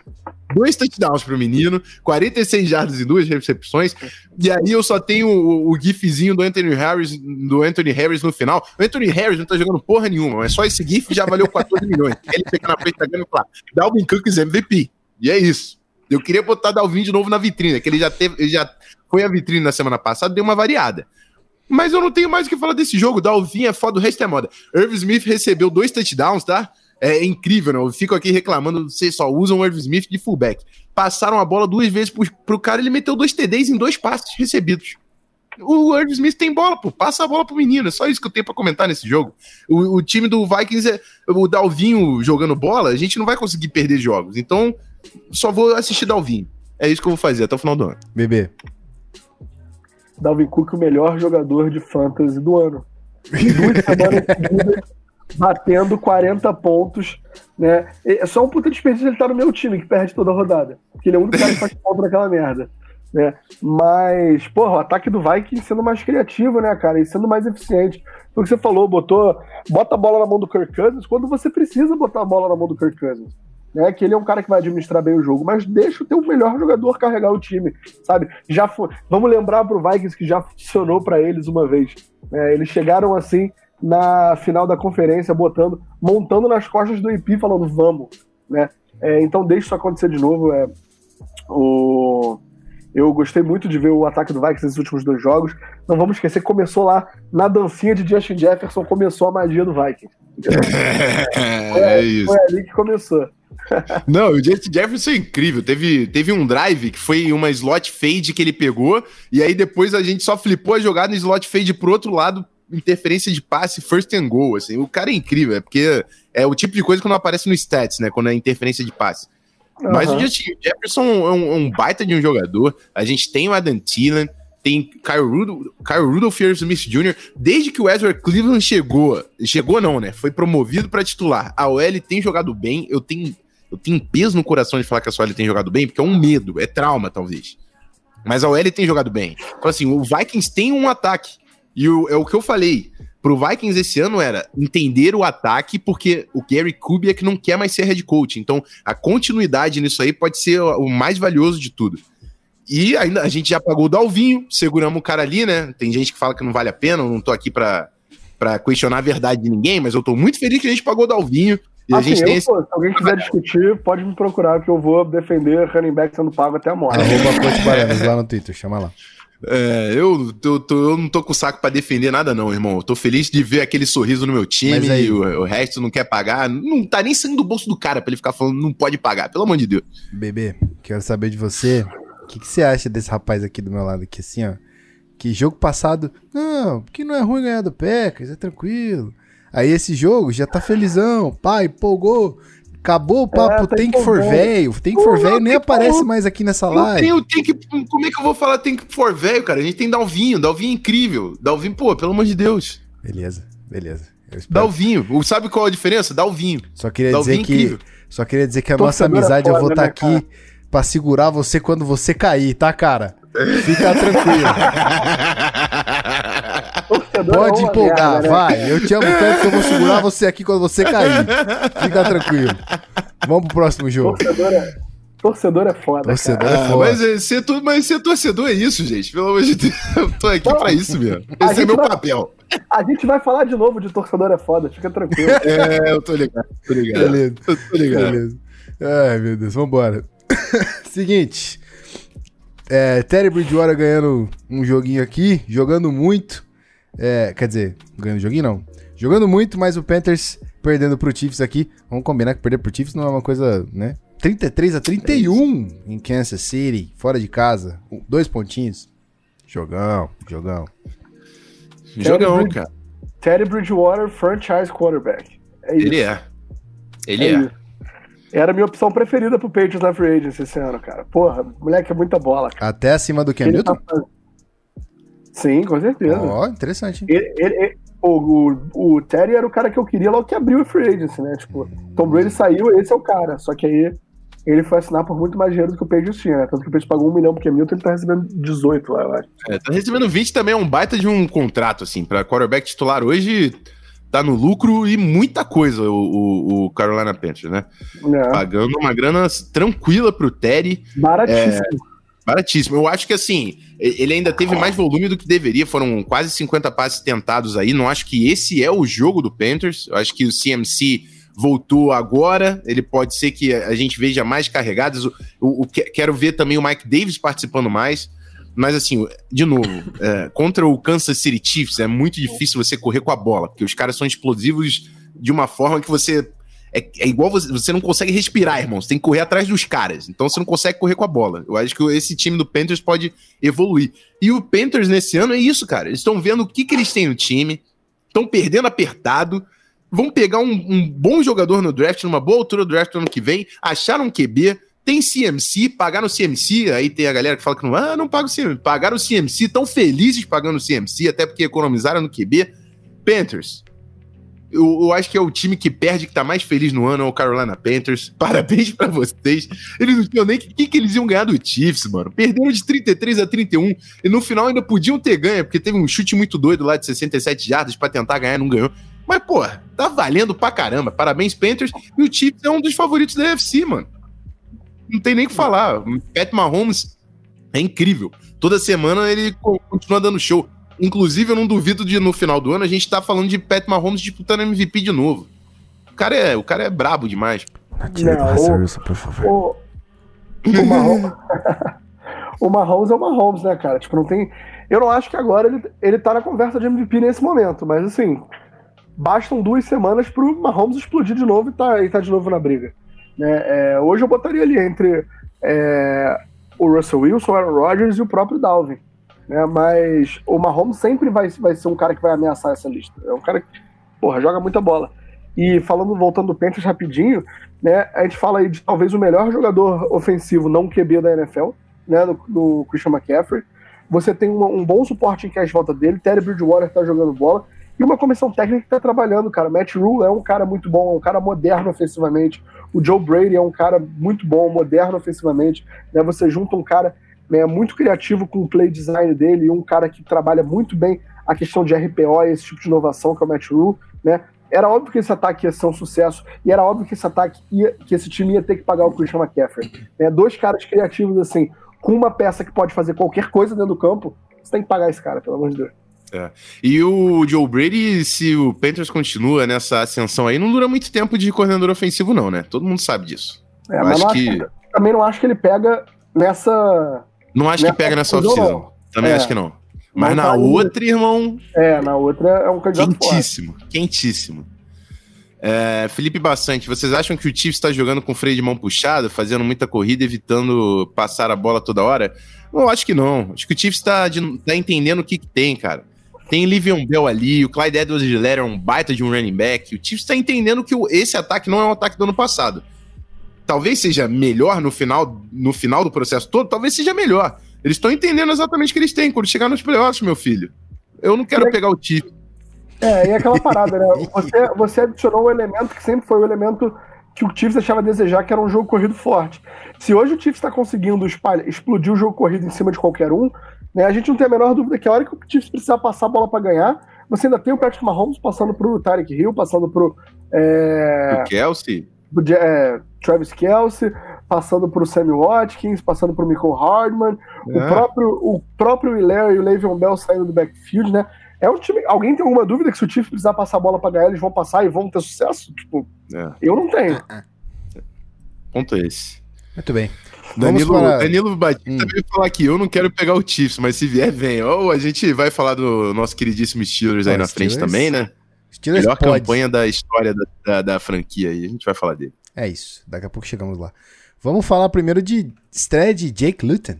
Speaker 2: Dois touchdowns pro menino, 46 jardas e duas recepções. E aí eu só tenho o, o, gifzinho do Anthony Harris, do Anthony Harris no final. O Anthony Harris não tá jogando porra nenhuma, mas só esse gif já valeu 14 milhões. Ele fica na frente da gama e fala: Dalvin Cook é MVP. E é isso. Eu queria botar Dalvin de novo na vitrine, que ele já teve, ele já foi a vitrine na semana passada, deu uma variada. Mas eu não tenho mais o que falar desse jogo. Dalvin é foda, o resto é moda. Irv Smith recebeu dois touchdowns, tá? É incrível, né? Eu fico aqui reclamando, vocês só usam o Irv Smith de fullback. Passaram a bola duas vezes pro, pro cara, ele meteu dois TDs em dois passes recebidos. O Irv Smith tem bola, pô. Passa a bola pro menino. É só isso que eu tenho pra comentar nesse jogo. O, o time do Vikings é. O Dalvinho jogando bola, a gente não vai conseguir perder jogos. Então, só vou assistir Dalvinho. É isso que eu vou fazer até o final do ano.
Speaker 1: Bebê.
Speaker 3: Dalvin Cook, o melhor jogador de fantasy do ano. <laughs> Duas semanas seguidas, batendo 40 pontos. Né? É só um puta desperdício ele estar tá no meu time, que perde toda a rodada. Porque ele é o único cara que faz <laughs> ponto naquela merda. Né? Mas, porra, o ataque do Vikings sendo mais criativo, né, cara? E sendo mais eficiente. Foi o que você falou, botou, bota a bola na mão do Kirk Cousins quando você precisa botar a bola na mão do Kirk Cousins. Né, que ele é um cara que vai administrar bem o jogo, mas deixa o teu melhor jogador carregar o time, sabe? Já foi, vamos lembrar pro Vikings que já funcionou para eles uma vez. Né? Eles chegaram assim na final da conferência, botando, montando nas costas do IP, falando vamos, né? É, então deixa isso acontecer de novo. É, o, eu gostei muito de ver o ataque do Vikings nesses últimos dois jogos. Não vamos esquecer que começou lá na dancinha de Justin Jefferson, começou a magia do Vikings. <laughs>
Speaker 2: é, é isso.
Speaker 3: Foi ali que começou. <laughs>
Speaker 2: Não, o Justin Jefferson é incrível. Teve, teve um drive que foi uma slot fade que ele pegou, e aí depois a gente só flipou a jogada no slot fade pro outro lado, interferência de passe, first and goal. Assim. O cara é incrível, é porque é o tipo de coisa que não aparece no stats, né? Quando é interferência de passe. Uhum. Mas o Jefferson é um, é um, baita de um jogador. A gente tem o Adam Thielen, tem Kyle Rudolph, Kyle Rudolph Smith Jr. Desde que o Ezra Cleveland chegou, chegou não, né? Foi promovido para titular. A OL tem jogado bem. Eu tenho eu tenho peso no coração de falar que a OL tem jogado bem, porque é um medo, é trauma, talvez. Mas a OL tem jogado bem. Então, assim, o Vikings tem um ataque. E o, é o que eu falei. Pro Vikings esse ano era entender o ataque, porque o Gary Kubiak não quer mais ser head coach. Então, a continuidade nisso aí pode ser o mais valioso de tudo. E ainda a gente já pagou o Dalvinho, seguramos o cara ali, né? Tem gente que fala que não vale a pena, eu não tô aqui pra, pra questionar a verdade de ninguém, mas eu tô muito feliz que a gente pagou o Dalvinho.
Speaker 3: E assim, a gente eu, tem esse... pô, se alguém quiser discutir, pode me procurar, que eu vou defender running back sendo pago até a morte.
Speaker 1: Arroba lá no Twitter, chama lá.
Speaker 2: É, eu, eu, tô, eu, não tô com saco para defender nada, não, irmão. Eu tô feliz de ver aquele sorriso no meu time aí... o, o, resto não quer pagar. Não tá nem saindo do bolso do cara pra ele ficar falando não pode pagar, pelo amor de Deus.
Speaker 1: Bebê, quero saber de você. O que, que você acha desse rapaz aqui do meu lado, aqui assim, ó? Que jogo passado, não, que não é ruim ganhar do Packers, é tranquilo. Aí esse jogo já tá felizão, pai, empolgou. Acabou o papo, é, tá tem que for velho. Tem que for velho, nem aparece mais aqui nessa live.
Speaker 2: Tenho, tem que, como é que eu vou falar tem que for velho, cara? A gente tem Dalvinho, Dalvinho é incrível. Dalvinho, pô, pelo amor de Deus.
Speaker 1: Beleza, beleza.
Speaker 2: Dalvinho, sabe qual é a diferença? Dalvinho.
Speaker 1: Só queria Dalvinho dizer que incrível. só queria dizer que a nossa amizade é foda, eu vou estar né, tá aqui para segurar você quando você cair, tá, cara? Fica tranquilo. <laughs> Pode empolgar, merda, né? vai. Eu te amo tanto que eu vou segurar você aqui quando você cair. Fica tranquilo. Vamos pro próximo jogo.
Speaker 3: Torcedor é, torcedor é foda.
Speaker 1: Torcedor cara. é foda.
Speaker 2: mas, é, ser, mas ser torcedor é isso, gente. Pelo amor de Deus. Eu tô aqui Não, pra isso mesmo. Esse é meu vai, papel.
Speaker 3: A gente vai falar de novo de torcedor é foda, fica tranquilo.
Speaker 2: É, eu tô ligado. Tô ligado. Beleza. Eu tô ligado. Beleza.
Speaker 1: Ai, meu Deus, vambora. <laughs> Seguinte. É, Terry Bridgewater ganhando um joguinho aqui, jogando muito. É, quer dizer, ganhando joguinho não. Jogando muito, mas o Panthers perdendo pro Chiefs aqui. Vamos combinar que perder pro Chiefs não é uma coisa, né? 33 a 31 é em Kansas City, fora de casa. Dois pontinhos. Jogão, jogão.
Speaker 2: Jogão, Terry cara.
Speaker 3: Teddy Bridgewater, franchise quarterback.
Speaker 2: É Ele é. Ele é. é.
Speaker 3: Era a minha opção preferida pro Patriots na Free Agency esse ano, cara. Porra, moleque é muita bola. Cara.
Speaker 1: Até acima do Cam Newton? Tá...
Speaker 3: Sim, com certeza.
Speaker 1: Ó, oh, interessante.
Speaker 3: Ele, ele, o, o, o, Terry era o cara que eu queria logo que abriu o Free Agency, né? Tipo, Tom Brady saiu, esse é o cara. Só que aí ele foi assinar por muito mais dinheiro do que o Patriots tinha, né? Tanto que o Patriots pagou um milhão Cam Newton, ele tá recebendo 18 lá, eu acho.
Speaker 2: É, tá recebendo 20 também, é um baita de um contrato, assim, pra quarterback titular hoje tá no lucro e muita coisa o, o, o Carolina Panthers, né? É. Pagando uma grana tranquila pro Terry.
Speaker 3: Baratíssimo.
Speaker 2: É, baratíssimo. Eu acho que assim, ele ainda teve mais volume do que deveria. Foram quase 50 passes tentados aí. Não acho que esse é o jogo do Panthers. Eu acho que o CMC voltou agora. Ele pode ser que a gente veja mais carregadas. O, quero ver também o Mike Davis participando mais. Mas assim, de novo, <laughs> é, contra o Kansas City Chiefs é muito difícil você correr com a bola, porque os caras são explosivos de uma forma que você é, é igual você, você não consegue respirar, irmão. Você tem que correr atrás dos caras. Então você não consegue correr com a bola. Eu acho que esse time do Panthers pode evoluir. E o Panthers nesse ano é isso, cara. Eles estão vendo o que, que eles têm no time, estão perdendo apertado, vão pegar um, um, bom jogador no draft, numa boa altura do draft no ano que vem, acharam um QB, tem CMC, pagaram o CMC, aí tem a galera que fala que não, ah, não paga o CMC, pagaram o CMC, tão felizes pagando o CMC, até porque economizaram no QB. Panthers, eu, eu, acho que é o time que perde, que tá mais feliz no ano, é o Carolina Panthers. <laughs> Parabéns para vocês. Eles não tinham nem que, que, que, eles iam ganhar do Chiefs, mano. Perderam de 33 a 31 e no final ainda podiam ter ganho, porque teve um chute muito doido lá de 67 jardas para tentar ganhar, não ganhou. Mas, pô, tá valendo pra caramba. Parabéns, Panthers. E o Chiefs é um dos favoritos da UFC, mano. Não tem nem o que falar. O Pat Mahomes é incrível. Toda semana ele continua dando show. Inclusive, eu não duvido de no final do ano a gente tá falando de Pat Mahomes disputando MVP de novo. O cara é, o cara é brabo demais.
Speaker 3: Não, o, por favor. O, o, Mahomes, <laughs> o Mahomes é o Mahomes, né, cara? Tipo, não tem. Eu não acho que agora ele, ele tá na conversa de MVP nesse momento, mas assim, bastam duas semanas pro Mahomes explodir de novo e tá, e tá de novo na briga. Né? É, hoje eu botaria ali entre é, o Russell Wilson, o Aaron Rodgers e o próprio Dalvin. Né? Mas o Mahomes sempre vai, vai ser um cara que vai ameaçar essa lista. É um cara que, porra, joga muita bola. E falando, voltando do Panthers rapidinho, né, a gente fala aí de talvez o melhor jogador ofensivo não QB da NFL, né, no, no Christian McCaffrey. Você tem um, um bom suporte em cash volta dele, Terry Bridgewater tá jogando bola, e uma comissão técnica que tá trabalhando, cara. Matt Rule é um cara muito bom, é um cara moderno ofensivamente. O Joe Brady é um cara muito bom, moderno ofensivamente. Né? Você junta um cara né, muito criativo com o play design dele e um cara que trabalha muito bem a questão de RPO e esse tipo de inovação que é o Matt Rule, né? Era óbvio que esse ataque ia ser um sucesso e era óbvio que esse ataque ia, que esse time ia ter que pagar o Christian McCaffrey. Né? Dois caras criativos assim, com uma peça que pode fazer qualquer coisa dentro do campo, você tem que pagar esse cara, pelo amor de Deus.
Speaker 2: É. E o Joe Brady, se o Panthers continua nessa ascensão aí, não dura muito tempo de coordenador ofensivo, não, né? Todo mundo sabe disso.
Speaker 3: É, mas acho que... que... também não acho que ele pega nessa
Speaker 2: não acho que pega nessa off-season. Também é. acho que não. Mas, na tá outra, irmão.
Speaker 3: É, na outra é um candidato
Speaker 2: Quentíssimo, forte. quentíssimo. É, Felipe Bastante, vocês acham que o Chiefs está jogando com freio de mão puxado, fazendo muita corrida, evitando passar a bola toda hora? Não, acho que não. Acho que o Chiefs está tá entendendo o que, que tem, cara. Tem Livion Bell ali, o Clyde Edwards-Helaire é um baita de um running back. O Chiefs está entendendo que esse ataque não é um ataque do ano passado talvez seja melhor no final, no final do processo todo, talvez seja melhor. Eles estão entendendo exatamente o que eles têm quando chegar nos playoffs, meu filho. Eu não quero é, pegar o título.
Speaker 3: É, e aquela parada, né? Você, você adicionou um elemento que sempre foi o um elemento que o Chiefs deixava a desejar, que era um jogo corrido forte. Se hoje o Chiefs está conseguindo espalhar, explodir o jogo corrido em cima de qualquer um, né, a gente não tem a menor dúvida que a hora que o Chiefs precisar passar a bola para ganhar, você ainda tem o Patrick Mahomes passando pro Tarek Hill, passando pro... É...
Speaker 2: O Kelsey?
Speaker 3: É, Travis Kelsey, passando para o Sammy Watkins, passando para o Michael Hardman, é. o próprio o próprio Hilaire e o Le'Veon Bell saindo do backfield, né? É um time. Alguém tem alguma dúvida que se o Chiefs precisar passar a bola para ganhar, eles vão passar e vão ter sucesso? Tipo, é. eu não tenho. É,
Speaker 2: é. Ponto é esse.
Speaker 1: Muito bem.
Speaker 2: Danilo, para... Danilo Batista hum. veio falar que eu não quero pegar o Chiefs, mas se vier, vem. Ou a gente vai falar do nosso queridíssimo Steelers aí na Steelers. frente também, né? Steelers Melhor pode. campanha da história da, da, da franquia aí. A gente vai falar dele.
Speaker 1: É isso. Daqui a pouco chegamos lá. Vamos falar primeiro de estreia de Jake Luton.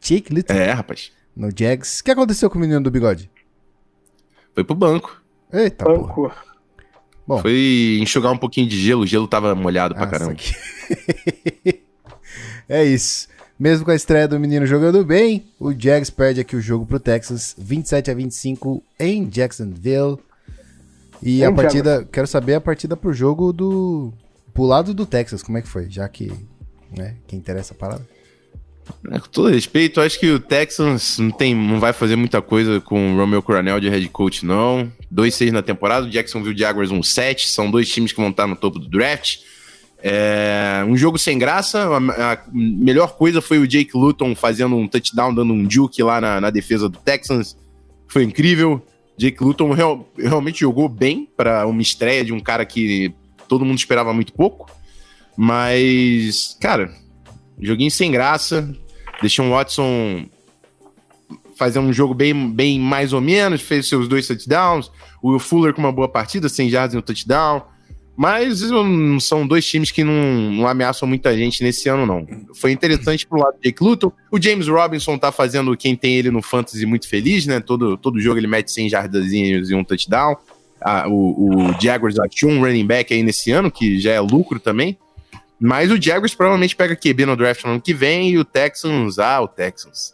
Speaker 1: Jake Luton.
Speaker 2: É, rapaz.
Speaker 1: No Jags. O que aconteceu com o menino do bigode?
Speaker 2: Foi pro banco.
Speaker 1: Eita, banco. porra.
Speaker 2: Bom. Foi enxugar um pouquinho de gelo. O gelo tava molhado pra caramba. <laughs>
Speaker 1: é isso. Mesmo com a estreia do menino jogando bem, o Jags perde aqui o jogo pro Texas, 27 a 25 em Jacksonville. E a partida, quero saber a partida pro jogo do. pro lado do Texas, como é que foi? Já que. né, quem interessa a parada.
Speaker 2: É, com todo respeito, acho que o Texans não, tem, não vai fazer muita coisa com o Romeo Coronel de head coach, não. 2-6 na temporada, o Jacksonville Jaguars 1-7, são dois times que vão estar no topo do draft. É, um jogo sem graça, a, a, melhor coisa foi o Jake Luton fazendo um touchdown, dando um juke lá na, na defesa do Texans. Foi incrível. Jake Luton real, realmente jogou bem para uma estreia de um cara que todo mundo esperava muito pouco. Mas, cara, joguinho sem graça. Deixou o Watson fazer um jogo bem, bem mais ou menos, fez seus dois touchdowns. O Will Fuller com uma boa partida, sem jardas no touchdown. Mas são dois times que não, não, ameaçam muita gente nesse ano, não. Foi interessante pro lado do Jake Luton. O James Robinson tá fazendo quem tem ele no Fantasy muito feliz, né? Todo, todo jogo ele mete 100 jardazinhos e um touchdown. Ah, o, o Jaguars achou um running back aí nesse ano, que já é lucro também. Mas o Jaguars provavelmente pega QB no draft no ano que vem e o Texans. Ah, o Texans.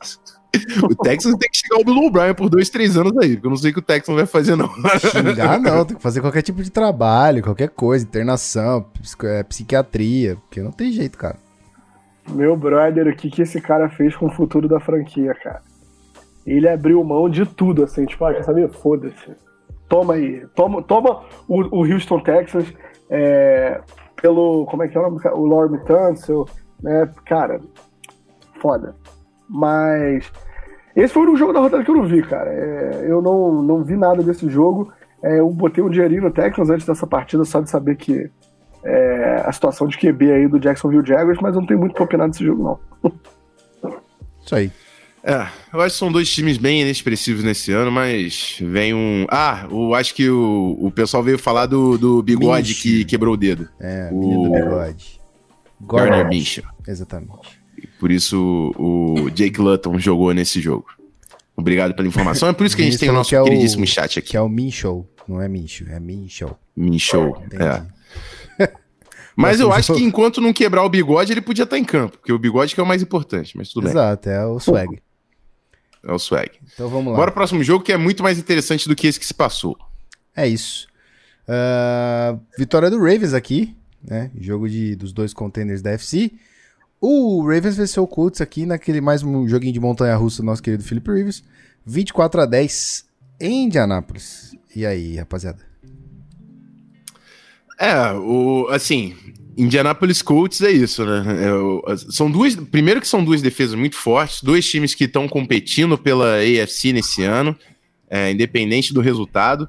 Speaker 2: <laughs> O Texans tem que chegar o Bill O'Brien por dois, três anos aí, porque eu não sei o que o Texans vai fazer, não.
Speaker 1: Xingar <laughs> não, tem que fazer qualquer tipo de trabalho, qualquer coisa, internação, é, psiquiatria, porque não tem jeito, cara.
Speaker 3: Meu brother, o que, que esse cara fez com o futuro da franquia, cara? Ele abriu mão de tudo, assim, tipo, ah, quer saber? Foda-se. Toma aí, toma, toma o, o Houston Texans é, pelo, como é que é o nome? O Lorme Tunsil, né? Cara, foda. Mas esse foi o jogo da rodada que eu não vi, cara. É, eu não, não vi nada desse jogo. É, eu botei um dinheirinho no Texans antes dessa partida, só de saber que é, a situação de QB aí do Jacksonville Jaguars, mas eu não tenho muito pra opinar desse jogo, não. <laughs>
Speaker 1: Isso aí.
Speaker 2: É, eu acho que são dois times bem inexpressivos nesse ano, mas vem um. Ah, eu acho que o, o pessoal veio falar do, do bigode que quebrou o dedo.
Speaker 1: É, o do bigode.
Speaker 2: Gardner Minshew.
Speaker 1: Exatamente.
Speaker 2: Por isso o Jake Lutton jogou nesse jogo. Obrigado pela informação. É por isso que a gente tem o nosso é queridíssimo o, chat aqui.
Speaker 1: Que é o Min Show. Não é Min Show, é Min Show.
Speaker 2: Min Show, é. <laughs> Mas eu acho que enquanto não quebrar o bigode, ele podia estar em campo, porque o bigode que é o mais importante, mas tudo
Speaker 1: bem. Exato, é o swag.
Speaker 2: É o swag.
Speaker 1: Então vamos lá.
Speaker 2: Bora pro próximo jogo, que é muito mais interessante do que esse que se passou.
Speaker 1: É isso. Uh, vitória do Ravens aqui, né? Jogo de, dos dois contenders da FC. O Ravens venceu o Colts aqui naquele mais um joguinho de montanha-russa do nosso querido Philip Rivers. 24 a 10 em Indianápolis. E aí, rapaziada?
Speaker 2: É, o, assim, Indianapolis Colts é isso, né? É, são duas. Primeiro que são duas defesas muito fortes, dois times que estão competindo pela AFC nesse ano, é, independente do resultado.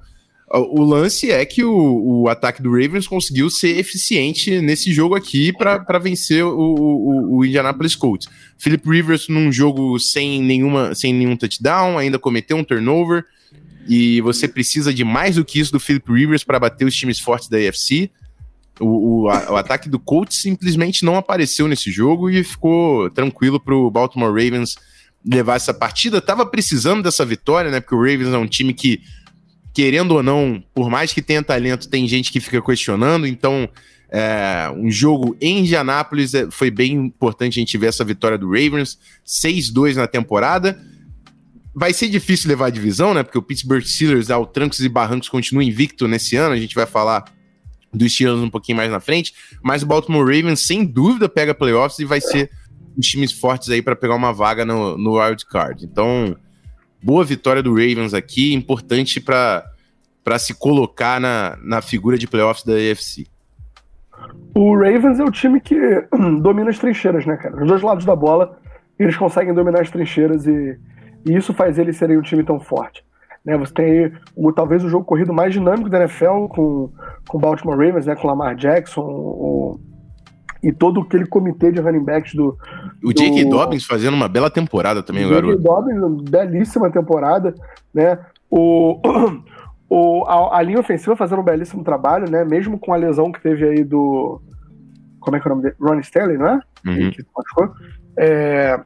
Speaker 2: O lance é que o, o, ataque do Ravens conseguiu ser eficiente nesse jogo aqui para vencer o, o, o, Indianapolis Colts. Philip Rivers num jogo sem, nenhuma, sem nenhum touchdown, ainda cometeu um turnover. E você precisa de mais do que isso do Philip Rivers para bater os times fortes da AFC. O, a, o, ataque do Colts simplesmente não apareceu nesse jogo e ficou tranquilo para o Baltimore Ravens levar essa partida. Tava precisando dessa vitória, né? Porque o Ravens é um time que querendo ou não, por mais que tenha talento, tem gente que fica questionando. Então, é, um jogo em Indianápolis é, foi bem importante a gente ver essa vitória do Ravens, 6-2 na temporada. Vai ser difícil levar a divisão, né? Porque o Pittsburgh Steelers, ao trancos e barrancos, continua invicto nesse ano. A gente vai falar dos Steelers um pouquinho mais na frente. Mas o Baltimore Ravens, sem dúvida, pega playoffs e vai ser os times fortes aí para pegar uma vaga no, no wild card. Então, boa vitória do Ravens aqui, importante para se colocar na, na figura de playoffs da AFC.
Speaker 3: O Ravens é o time que domina as trincheiras, né, cara? Os dois lados da bola, eles conseguem dominar as trincheiras e, e isso faz eles serem um time tão forte. Né, você tem o, talvez o jogo corrido mais dinâmico da NFL com o Baltimore Ravens, né, com Lamar Jackson, o, e todo aquele comitê de running backs do.
Speaker 2: O do... Jake Dobbins fazendo uma bela temporada também, o garoto.
Speaker 3: Jake Dobbins, belíssima temporada, né? O, <clears throat> o, a, a, linha ofensiva fazendo um belíssimo trabalho, né? Mesmo com a lesão que teve aí do. Como é que é o nome dele? Ron Stanley, não é?
Speaker 2: Uhum.
Speaker 3: Que é,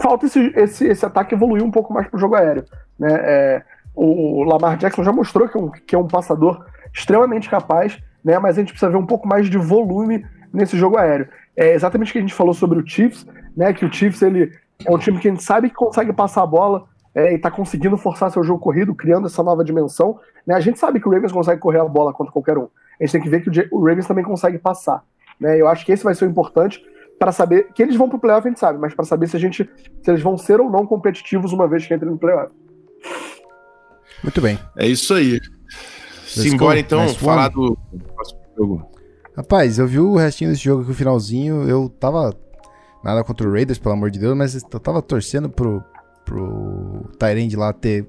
Speaker 3: falta esse, esse, esse ataque evoluir um pouco mais pro jogo aéreo. Né? É, o Lamar Jackson já mostrou que é um, que é um passador extremamente capaz, né? Mas a gente precisa ver um pouco mais de volume nesse jogo aéreo. É exatamente o que a gente falou sobre o Chiefs, né? Que o Chiefs ele é um time que a gente sabe que consegue passar a bola é, e está conseguindo forçar seu jogo corrido, criando essa nova dimensão. Né? A gente sabe que o Ravens consegue correr a bola contra qualquer um. A gente tem que ver que o Ravens também consegue passar. Né? Eu acho que esse vai ser o importante para saber que eles vão para o playoff, a gente sabe, mas para saber se a gente se eles vão ser ou não competitivos uma vez que entrem no playoff.
Speaker 1: Muito bem.
Speaker 2: É isso aí. Simbora então falar do próximo jogo.
Speaker 1: Rapaz, eu vi o restinho desse jogo aqui, o finalzinho, eu tava. Nada contra o Raiders, pelo amor de Deus, mas eu tava torcendo pro, pro Tyrande lá ter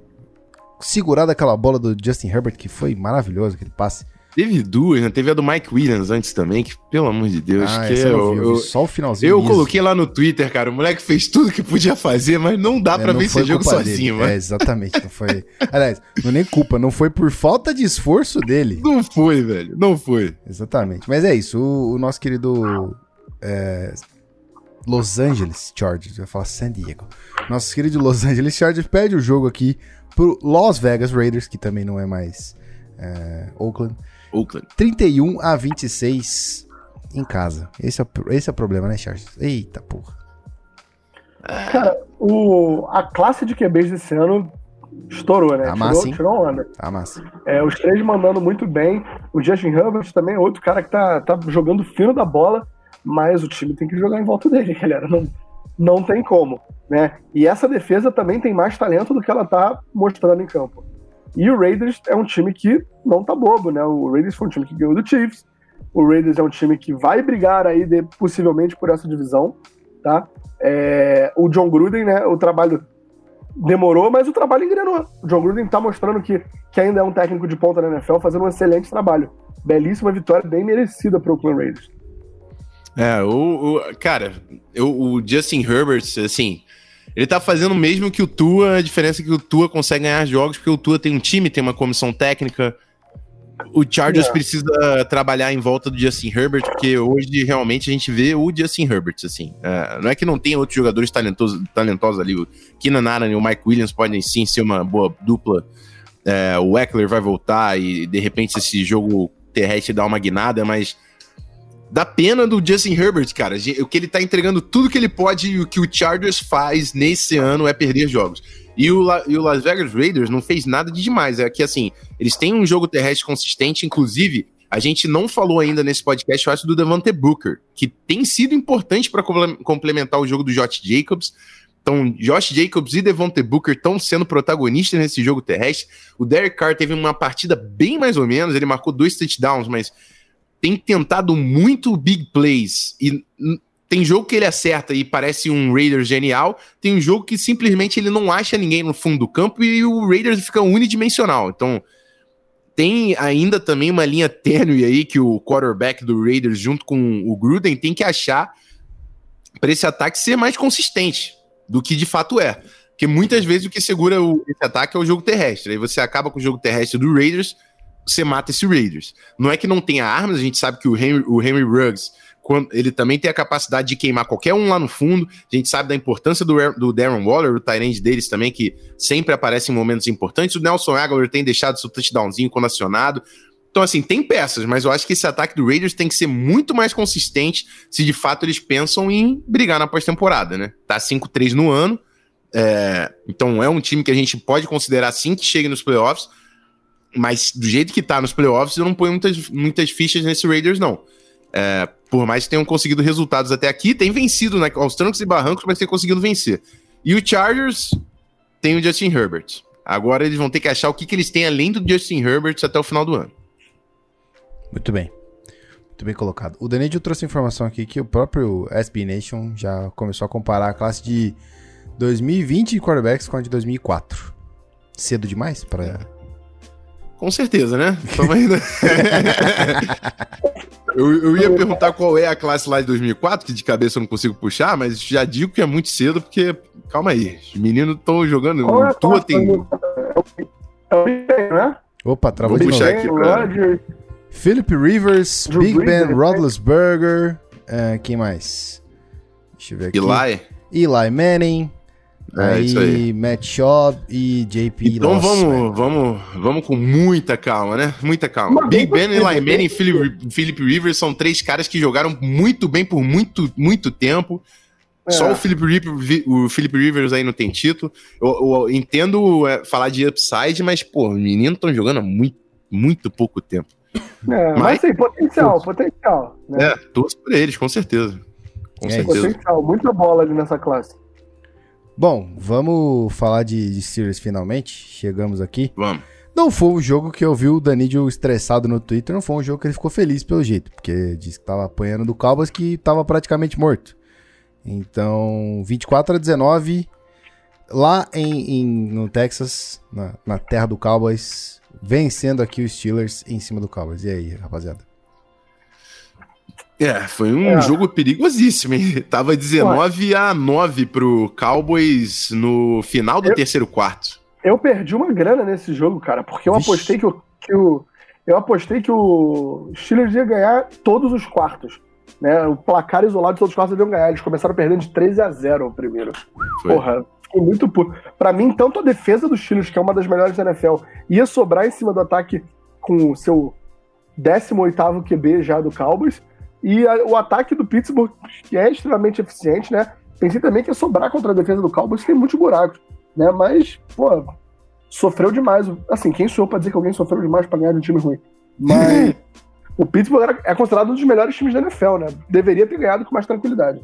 Speaker 1: segurado aquela bola do Justin Herbert, que foi maravilhoso aquele passe.
Speaker 2: Teve duas, né? Teve a do Mike Williams antes também, que, pelo amor de Deus, ah, que
Speaker 1: eu, eu, eu, só o finalzinho.
Speaker 2: Eu mesmo. coloquei lá no Twitter, cara. O moleque fez tudo que podia fazer, mas não dá é, pra vencer jogo sozinho, mano.
Speaker 1: É, exatamente. Não foi. Aliás, não é nem culpa, não foi por falta de esforço dele.
Speaker 2: Não foi, velho. Não foi.
Speaker 1: Exatamente. Mas é isso. O, o nosso querido. É, Los Angeles Chargers, eu ia falar San Diego. Nosso querido Los Angeles Chargers pede o jogo aqui pro Las Vegas Raiders, que também não é mais é, Oakland.
Speaker 2: Oakland.
Speaker 1: 31 a 26 em casa. Esse é, esse é o problema, né, Charles? Eita porra.
Speaker 3: Cara, o, a classe de QBs desse ano estourou, né?
Speaker 1: Tá massa, tirou,
Speaker 3: tirou onda.
Speaker 1: Tá massa.
Speaker 3: É, os três mandando muito bem. O Justin Herbert também é outro cara que tá, tá jogando fino da bola, mas o time tem que jogar em volta dele, <laughs> galera. Não, não tem como, né? E essa defesa também tem mais talento do que ela tá mostrando em campo. E o Raiders é um time que não tá bobo, né? O Raiders foi um time que ganhou do Chiefs. O Raiders é um time que vai brigar aí de, possivelmente por essa divisão, tá? É, o John Gruden, né? O trabalho demorou, mas o trabalho engrenou. O John Gruden tá mostrando que, que ainda é um técnico de ponta na NFL, fazendo um excelente trabalho. Belíssima vitória, bem merecida para o Clan Raiders.
Speaker 2: É, o, o cara, eu, o Justin Herbert, assim, ele tá fazendo o mesmo que o Tua, a diferença é que o Tua consegue ganhar jogos, porque o Tua tem um time, tem uma comissão técnica. O Chargers é. precisa trabalhar em volta do Justin Herbert, porque hoje realmente a gente vê o Justin Herbert, assim. É, não é que não tenha outros jogadores talentosos, talentosos ali. O Keenan Allen e o Mike Williams podem sim ser uma boa dupla. É, o Eckler vai voltar e de repente esse jogo terrestre dá uma guinada, mas da pena do Justin Herbert, cara. O que ele tá entregando tudo que ele pode e o que o Chargers faz nesse ano é perder jogos. E o, e o Las Vegas Raiders não fez nada de demais. É que, assim, eles têm um jogo terrestre consistente, inclusive. A gente não falou ainda nesse podcast, eu acho, do Devante Booker, que tem sido importante para complementar o jogo do Josh Jacobs. Então, Josh Jacobs e Devontae Booker estão sendo protagonistas nesse jogo terrestre. O Derek Carr teve uma partida bem mais ou menos, ele marcou dois touchdowns, mas tem tentado muito big plays e tem jogo que ele acerta e parece um Raiders genial, tem um jogo que simplesmente ele não acha ninguém no fundo do campo e o Raiders fica unidimensional. Então, tem ainda também uma linha tênue aí que o quarterback do Raiders junto com o Gruden tem que achar para esse ataque ser mais consistente do que de fato é. Porque muitas vezes o que segura o, esse ataque é o jogo terrestre. Aí você acaba com o jogo terrestre do Raiders você mata esse Raiders. Não é que não tenha armas, a gente sabe que o Henry, o Henry Ruggs, ele também tem a capacidade de queimar qualquer um lá no fundo. A gente sabe da importância do, do Darren Waller, o Tyrande deles também, que sempre aparece em momentos importantes. O Nelson Aguilar tem deixado seu touchdownzinho quando acionado. Então, assim, tem peças, mas eu acho que esse ataque do Raiders tem que ser muito mais consistente se de fato eles pensam em brigar na pós-temporada, né? Tá 5-3 no ano. É, então é um time que a gente pode considerar sim que chegue nos playoffs, mas do jeito que tá nos playoffs, eu não ponho muitas, muitas fichas nesse Raiders, não. É, por mais que tenham conseguido resultados até aqui, tem vencido né, aos trancos e barrancos, mas tem conseguido vencer. E o Chargers tem o Justin Herbert. Agora eles vão ter que achar o que, que eles têm além do Justin Herbert até o final do ano.
Speaker 1: Muito bem. Muito bem colocado. O Danedio trouxe informação aqui que o próprio SB Nation já começou a comparar a classe de 2020 de quarterbacks com a de 2004. Cedo demais para
Speaker 2: com certeza, né? Ainda... <laughs> eu, eu, ia perguntar qual é a classe lá de 2004, que de cabeça eu não consigo puxar, mas já digo que é muito cedo, porque, calma aí, os meninos estão jogando. Qual é tua tem.
Speaker 1: Opa, travou Vou de puxar aqui pra... Philip Rivers, Drew Big Ben Roethlisberger, uh, quem mais?
Speaker 2: Deixa eu ver aqui. Eli.
Speaker 1: Eli Manning, é, aí, isso aí. Matt Schaub e JP
Speaker 2: Então vamos, vamos, vamos com muita calma, né? Muita calma. Big Ben, Eli Manning e Philip, Philip Rivers são três caras que jogaram muito bem por muito, muito tempo. É. Só o Philip, Rivers, o Philip Rivers aí não tem título. Eu, eu entendo é, falar de upside, mas, pô, os meninos estão jogando há muito, muito pouco tempo.
Speaker 3: É, mas, mas tem potencial, potencial.
Speaker 2: Né? É, torço por eles, com certeza. Com é certeza.
Speaker 3: Potencial, muita bola ali nessa classe.
Speaker 1: Bom, vamos falar de, de Series finalmente. Chegamos aqui.
Speaker 2: Vamos.
Speaker 1: Não foi um jogo que eu vi o Danidio estressado no Twitter, não foi um jogo que ele ficou feliz pelo jeito, porque disse que tava apanhando do Cowboys que tava praticamente morto. Então, 24 a 19, lá em, em no Texas, na, na, terra do Cowboys, vencendo aqui os Steelers em cima do Cowboys. E aí, rapaziada?
Speaker 2: É, foi um é. jogo perigosíssimo, hein? <laughs> Tava 19 Ué. a 9 pro Cowboys no final do eu, terceiro quarto.
Speaker 3: Eu perdi uma grana nesse jogo, cara, porque eu Vixe. apostei que o, que o. Eu apostei que o Steelers ia ganhar todos os quartos. Né? O placar isolado de todos os quartos iam ganhar. Eles começaram perdendo de 13 a 0 o primeiro. Foi. Porra, ficou muito puro. Pra mim, tanto a defesa dos Steelers, que é uma das melhores da NFL, ia sobrar em cima do ataque com o seu 18 QB já do Cowboys e a, o ataque do Pittsburgh, que é extremamente eficiente, né? Pensei também que ia sobrar contra a defesa do Cowboys, tem muitos buracos, né? Mas, pô, sofreu demais. Assim, quem sou eu pra dizer que alguém sofreu demais pra ganhar de um time ruim? Mas <laughs> o Pittsburgh era, é considerado um dos melhores times da NFL, né? Deveria ter ganhado com mais tranquilidade.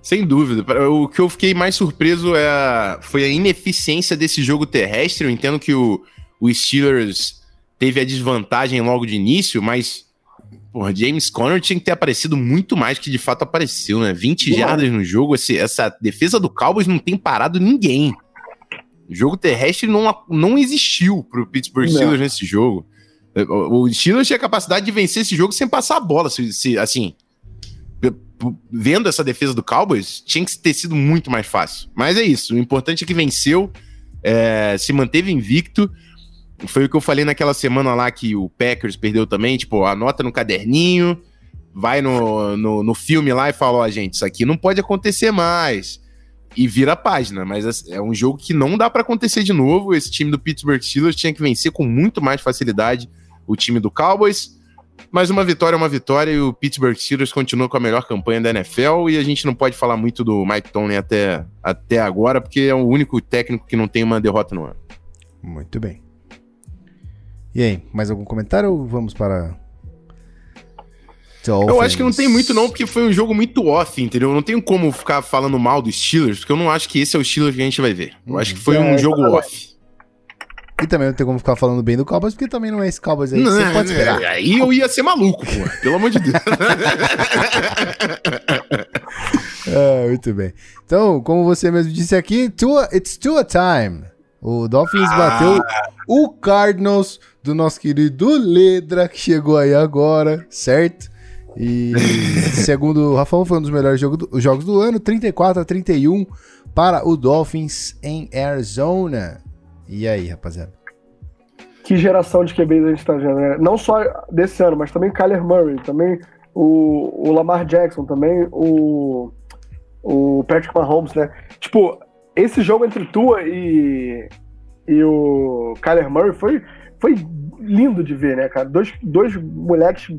Speaker 2: Sem dúvida. O que eu fiquei mais surpreso é a, foi a ineficiência desse jogo terrestre. Eu entendo que o, o Steelers teve a desvantagem logo de início, mas Porra, James Conner tinha que ter aparecido muito mais que de fato apareceu, né? 20 Porra. jardas no jogo. Esse, essa defesa do Cowboys não tem parado ninguém. O jogo terrestre não, não existiu pro Pittsburgh Steelers nesse jogo. O Steelers tinha a capacidade de vencer esse jogo sem passar a bola. Se, se, assim, vendo essa defesa do Cowboys, tinha que ter sido muito mais fácil. Mas é isso. O importante é que venceu, é, se manteve invicto. Foi o que eu falei naquela semana lá que o Packers perdeu também, tipo, anota no caderninho, vai no, no, no filme lá e fala, ó, oh, gente, isso aqui não pode acontecer mais. E vira a página, mas assim, é um jogo que não dá para acontecer de novo. Esse time do Pittsburgh Steelers tinha que vencer com muito mais facilidade o time do Cowboys. Mas uma vitória é uma vitória e o Pittsburgh Steelers continua com a melhor campanha da NFL e a gente não pode falar muito do Mike Tomlin até, até agora, porque é o único técnico que não tem uma derrota no ano.
Speaker 1: Muito bem. E aí, mais algum comentário ou vamos para.
Speaker 2: Dolphins? Eu acho que não tem muito, não, porque foi um jogo muito off, entendeu? Não tenho como ficar falando mal dos Steelers, porque eu não acho que esse é o Steelers que a gente vai ver. Eu acho que foi uhum. um é, jogo off.
Speaker 1: E também não tem como ficar falando bem do Cowboys, porque também não é esse Cowboys aí. Não, você pode esperar.
Speaker 2: É, aí eu ia ser maluco, pô. Pelo amor de Deus. <laughs>
Speaker 1: é, muito bem. Então, como você mesmo disse aqui, Tua, it's Tua time. O Dolphins ah. bateu o Cardinals do nosso querido Ledra, que chegou aí agora, certo? E <laughs> segundo o Rafão, foi um dos melhores jogo do, jogos do ano, 34 a 31 para o Dolphins em Arizona. E aí, rapaziada?
Speaker 3: Que geração de QBs a gente tá vendo, né? Não só desse ano, mas também Kyler Murray, também o, o Lamar Jackson, também o, o Patrick Mahomes, né? Tipo, esse jogo entre Tua e, e o Kyler Murray foi foi lindo de ver, né, cara? Dois, dois moleques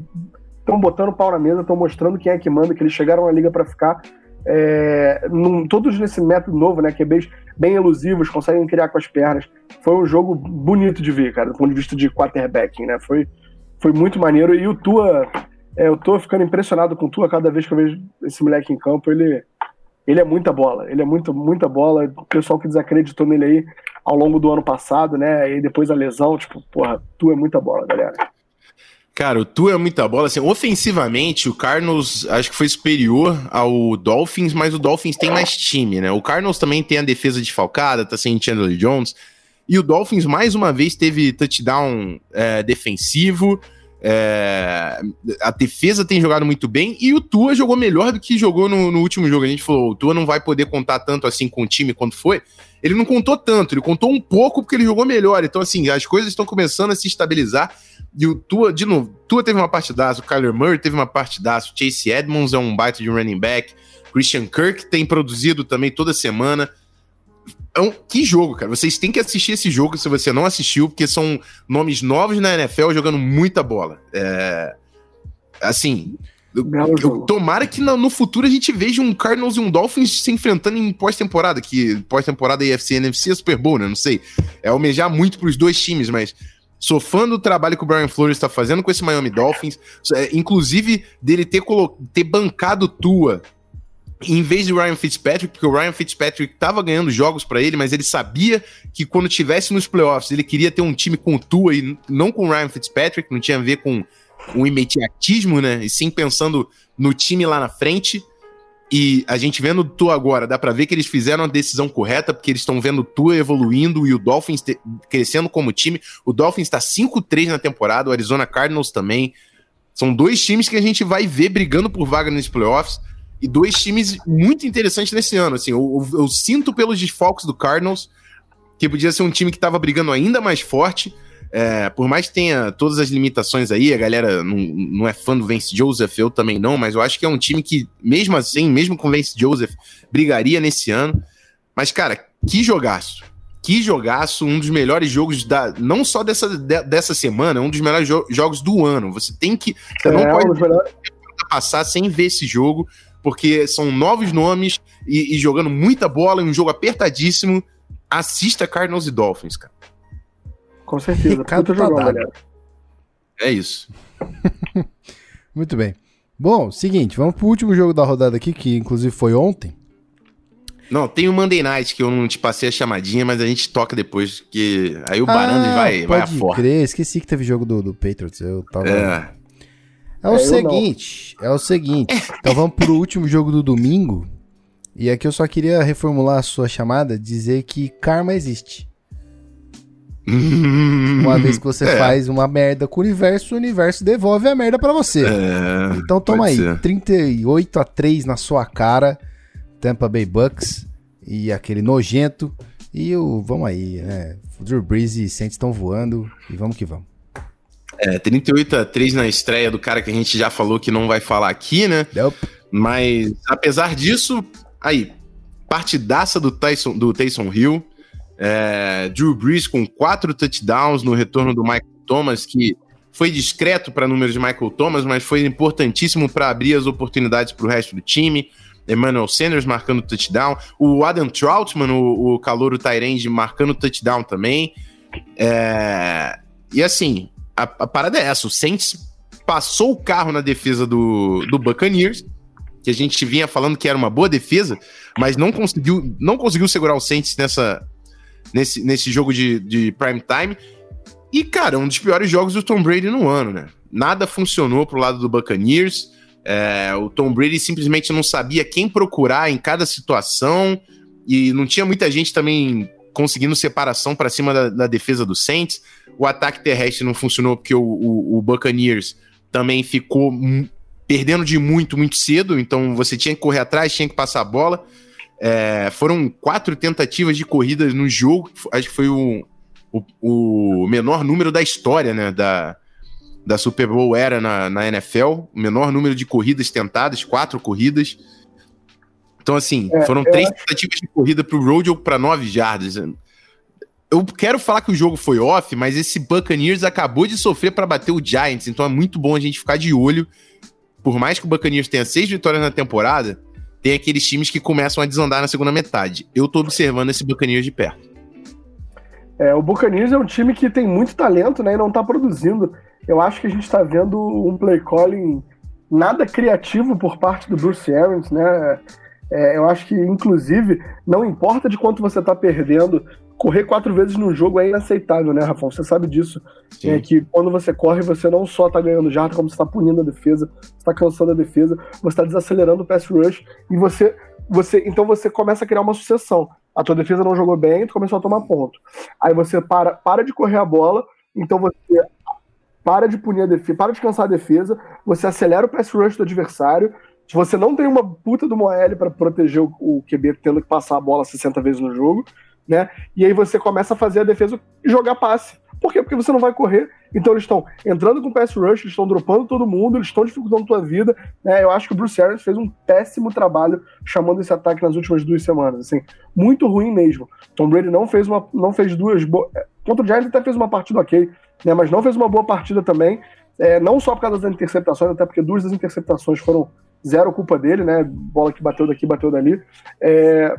Speaker 3: estão botando pau na mesa, estão mostrando quem é que manda, que eles chegaram na liga para ficar. É, num, todos nesse método novo, né? Que é bem, bem elusivos, conseguem criar com as pernas. Foi um jogo bonito de ver, cara, do ponto de vista de quarterbacking, né? Foi, foi muito maneiro. E o Tua, é, eu tô ficando impressionado com o Tua cada vez que eu vejo esse moleque em campo. Ele, ele é muita bola, ele é muito, muita bola. O pessoal que desacreditou nele aí ao longo do ano passado, né? E depois a lesão, tipo, porra, tu é muita bola, galera.
Speaker 2: Cara, o Tu é muita bola. Assim, ofensivamente, o Cardinals acho que foi superior ao Dolphins, mas o Dolphins tem mais time, né? O Cardinals também tem a defesa desfalcada, tá sem Chandler Jones. E o Dolphins, mais uma vez, teve touchdown é, defensivo. É, a defesa tem jogado muito bem e o Tua jogou melhor do que jogou no, no, último jogo. A gente falou, o Tua não vai poder contar tanto assim com o time quanto foi. Ele não contou tanto, ele contou um pouco porque ele jogou melhor. Então, assim, as coisas estão começando a se estabilizar. E o Tua, de novo, Tua teve uma partidaça, o Kyler Murray teve uma partidaça, o Chase Edmonds é um baita de running back, Christian Kirk tem produzido também toda semana. É um, que jogo, cara. Vocês têm que assistir esse jogo se você não assistiu, porque são nomes novos na NFL jogando muita bola. É, assim, eu, tomara que no, no, futuro a gente veja um Cardinals e um Dolphins se enfrentando em pós-temporada, que pós-temporada EFC e NFC é Super Bowl, né? Não sei. É almejar muito pros dois times, mas sou fã do trabalho que o Brian Flores está fazendo com esse Miami Dolphins, é, inclusive dele ter, ter bancado Tua em vez de Ryan Fitzpatrick, porque o Ryan Fitzpatrick estava ganhando jogos para ele, mas ele sabia que quando tivesse nos playoffs, ele queria ter um time com Tua e não com o Ryan Fitzpatrick, não tinha a ver com um imediatismo, né? E sim pensando no time lá na frente. E a gente vendo o Tua agora, dá pra ver que eles fizeram a decisão correta, porque eles estão vendo o Tua evoluindo e o Dolphins crescendo como time. O Dolphins tá 5-3 na temporada, o Arizona Cardinals também. São dois times que a gente vai ver brigando por vaga nos playoffs e dois times muito interessantes nesse ano. Assim, eu, eu, eu sinto pelos desfalques do Cardinals que podia ser um time que estava brigando ainda mais forte. É, por mais que tenha todas as limitações aí, a galera não, não é fã do Vance Joseph, eu também não, mas eu acho que é um time que, mesmo assim, mesmo com o Vance Joseph, brigaria nesse ano. Mas, cara, que jogaço! Que jogaço, um dos melhores jogos da. Não só dessa, de, dessa semana, um dos melhores jo jogos do ano. Você tem que. Você é, não pode passar sem ver esse jogo, porque são novos nomes e, e jogando muita bola, um jogo apertadíssimo. Assista Cardinals e Dolphins, cara.
Speaker 3: Com certeza. Ricardo
Speaker 2: tá jogão, galera. É isso. <laughs>
Speaker 1: Muito bem. Bom, seguinte, vamos pro último jogo da rodada aqui, que inclusive foi ontem.
Speaker 2: Não, tem o Monday Night que eu não te passei a chamadinha, mas a gente toca depois, que aí o Barandas ah, vai, vai
Speaker 1: afora. Crer. Esqueci que teve jogo do, do Patriots. Eu tava. É, é o é, seguinte, é o seguinte. Então vamos pro último jogo do domingo. E aqui eu só queria reformular a sua chamada, dizer que karma existe. <laughs> uma vez que você é. faz uma merda com o universo, o universo devolve a merda para você. É, então toma aí, ser. 38 a 3 na sua cara, Tampa Bay Bucks e aquele nojento. E o, vamos aí, né? O Drew Brees e Saints estão voando e vamos que vamos.
Speaker 2: É, 38 a 3 na estreia do cara que a gente já falou que não vai falar aqui, né? Mas apesar disso, aí, partidaça do Tyson, do Tyson Hill. É, Drew Brees com quatro touchdowns no retorno do Michael Thomas, que foi discreto para números de Michael Thomas, mas foi importantíssimo para abrir as oportunidades para o resto do time. Emmanuel Sanders marcando touchdown. O Adam Troutman, o, o calouro Tyrande, marcando touchdown também. É, e assim, a, a, parada é essa: o Saints passou o carro na defesa do, do Buccaneers, que a gente vinha falando que era uma boa defesa, mas não conseguiu, não conseguiu segurar o Saints nessa, nesse, nesse jogo de, de prime time. E, cara, um dos piores jogos do Tom Brady no ano, né? Nada funcionou pro lado do Buccaneers. É, o Tom Brady simplesmente não sabia quem procurar em cada situação. E não tinha muita gente também conseguindo separação para cima da, da, defesa do Saints. O ataque terrestre não funcionou porque o, o, o Buccaneers também ficou perdendo de muito, muito cedo. Então você tinha que correr atrás, tinha que passar a bola. É, foram quatro tentativas de corridas no jogo, acho que foi o, o, o, menor número da história né, da, da Super Bowl era na, na NFL, o menor número de corridas tentadas, quatro corridas. Então, assim, é, foram três acho... tentativas de corrida para o Rodeo para nove jardas. Eu quero falar que o jogo foi off, mas esse Buccaneers acabou de sofrer para bater o Giants, então é muito bom a gente ficar de olho. Por mais que o Buccaneers tenha seis vitórias na temporada, tem aqueles times que começam a desandar na segunda metade. Eu tô observando esse Buccaneers de perto.
Speaker 3: É, o Buccaneers é um time que tem muito talento, né, e não tá produzindo. Eu acho que a gente tá vendo um play calling nada criativo por parte do Bruce Arians, né? É, eu acho que, inclusive, não importa de quanto você tá perdendo, correr quatro vezes no jogo é inaceitável, né, Rafael? Você sabe disso. É que quando você corre, você não só tá ganhando jarda, como você tá punindo a defesa, você tá cansando a defesa, você tá desacelerando o pass rush e você. você então você começa a criar uma sucessão. A tua defesa não jogou bem, tu começou a tomar ponto. Aí você para, para de correr a bola, então você para de punir a defesa, para de cansar a defesa, você acelera o pass rush do adversário. Se você não tem uma puta do Moelle para proteger o, QB tendo que passar a bola 60 vezes no jogo, né? E aí você começa a fazer a defesa jogar passe. Por quê? Porque você não vai correr. Então eles estão entrando com pass rush, eles estão dropando todo mundo, eles estão dificultando tua vida. Né? Eu acho que o Bruce Arians fez um péssimo trabalho chamando esse ataque nas últimas duas semanas. Assim, muito ruim mesmo. Tom Brady não fez uma, não fez duas boas. É, contra o Giants até fez uma partida ok, né? Mas não fez uma boa partida também. É, não só por causa das interceptações, até porque duas das interceptações foram zero culpa dele, né? Bola que bateu daqui, bateu dali. É,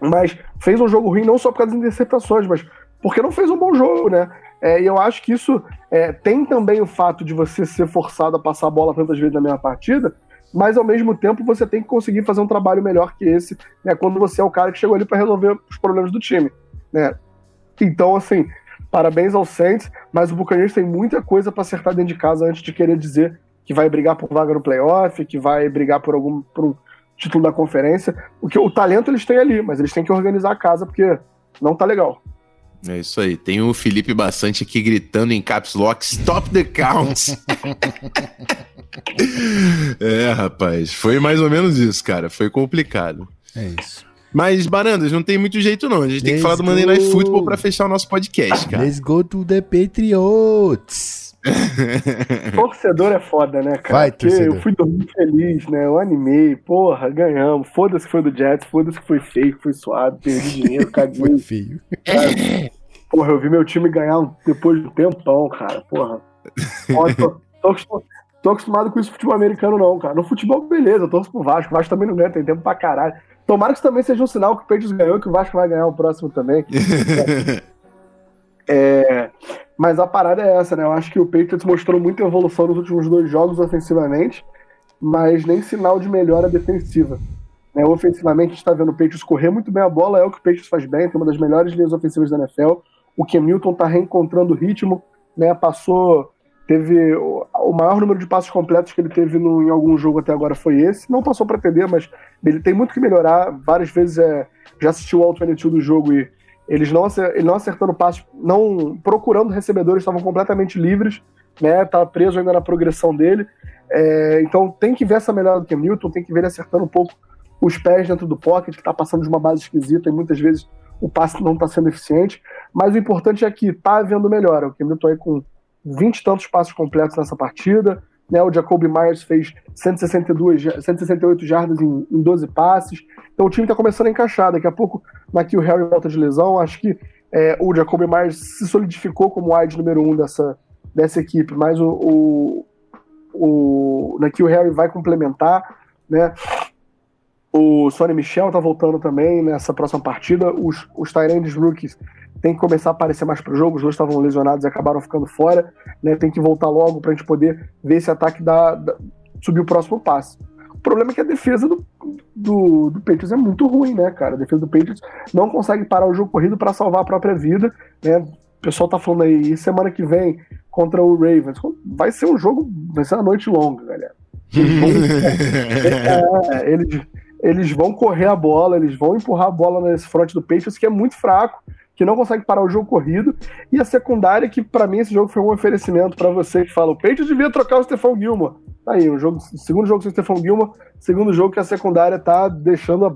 Speaker 3: mas fez um jogo ruim não só por causa das interceptações, mas porque não fez um bom jogo, né? É, e eu acho que isso é, tem também o fato de você ser forçado a passar a bola tantas vezes na mesma partida, mas ao mesmo tempo você tem que conseguir fazer um trabalho melhor que esse, né? Quando você é o cara que chegou ali para resolver os problemas do time, né? Então, assim, parabéns ao Saints, mas o Buccaneers tem muita coisa para acertar dentro de casa antes de querer dizer que vai brigar por vaga no playoff, que vai brigar por algum por um, título da conferência. O, que, o talento eles têm ali, mas eles têm que organizar a casa, porque não tá legal.
Speaker 2: É isso aí. Tem o Felipe Bastante aqui gritando em caps lock: Stop the count! <laughs> é, rapaz. Foi mais ou menos isso, cara. Foi complicado.
Speaker 1: É isso.
Speaker 2: Mas, Barandas, não tem muito jeito, não. A gente Let's tem que falar do Monday Night Football pra fechar o nosso podcast, cara.
Speaker 1: Let's go to the Patriots! <laughs>
Speaker 3: torcedor é foda, né, cara?
Speaker 1: Vai, Porque
Speaker 3: eu fui dormir feliz, né? Eu animei, porra, ganhamos. Foda-se que foi do Jets, foda-se que foi feio, que foi suado, perdi dinheiro, <laughs> caguei.
Speaker 1: foi feio. Cara,
Speaker 3: porra, eu vi meu time ganhar depois de um tempão, cara. Porra. tô, tô, tô, acostumado com isso no futebol americano, não, cara. No futebol, beleza, eu torço pro Vasco. O Vasco também não ganha, tem tempo pra caralho. Tomara que isso também seja um sinal que o Patriots ganhou, que o Vasco vai ganhar o próximo também. <laughs> é, mas a parada é essa, né? Eu acho que o Patriots mostrou muita evolução nos últimos dois jogos ofensivamente, mas nem sinal de melhora defensiva. Né? Ofensivamente, a gente está vendo o Patriots correr muito bem a bola, é o que o Patriots faz bem, tem uma das melhores linhas ofensivas da NFL. O Newton está reencontrando o ritmo, né? Passou, teve o maior número de passos completos que ele teve no, em algum jogo até agora foi esse. Não passou para atender, mas ele tem muito que melhorar. Várias vezes é, já assistiu o All 22 do jogo e eles não, ele não acertando passos, não procurando recebedores, estavam completamente livres, né? Tá preso ainda na progressão dele. É, então tem que ver essa melhora do Cam Newton, tem que ver ele acertando um pouco os pés dentro do pocket, que está passando de uma base esquisita e muitas vezes o passe não está sendo eficiente. Mas o importante é que está havendo melhora. O Cam Newton aí com 20 e tantos passos completos nessa partida. Né, o Jacoby Myers fez 162, 168 jardas em, em 12 passes. Então o time está começando a encaixar. Daqui a pouco, daqui o Harry volta de lesão. Acho que é, o Jacoby Myers se solidificou como wide número um dessa, dessa equipe, mas o, o, o, o Harry vai complementar. Né? O Sonny Michel está voltando também nessa próxima partida. Os, os Tyrands rookies tem que começar a aparecer mais para o jogo. Os dois estavam lesionados e acabaram ficando fora. Né? Tem que voltar logo para a gente poder ver esse ataque da, da, subir o próximo passo. O problema é que a defesa do, do, do Patriots é muito ruim, né, cara? A defesa do Patriots não consegue parar o jogo corrido para salvar a própria vida. Né? O pessoal tá falando aí, semana que vem contra o Ravens. Vai ser um jogo, vai ser uma noite longa, galera. Eles <laughs> é, eles, eles vão correr a bola, eles vão empurrar a bola nesse front do Patriots, que é muito fraco que não consegue parar o jogo corrido, e a secundária, que para mim esse jogo foi um oferecimento para você que fala: o Peito devia trocar o Stefan Gilmore. Tá aí, o jogo, segundo jogo sem o Stefan Gilmore, segundo jogo que a secundária tá deixando a,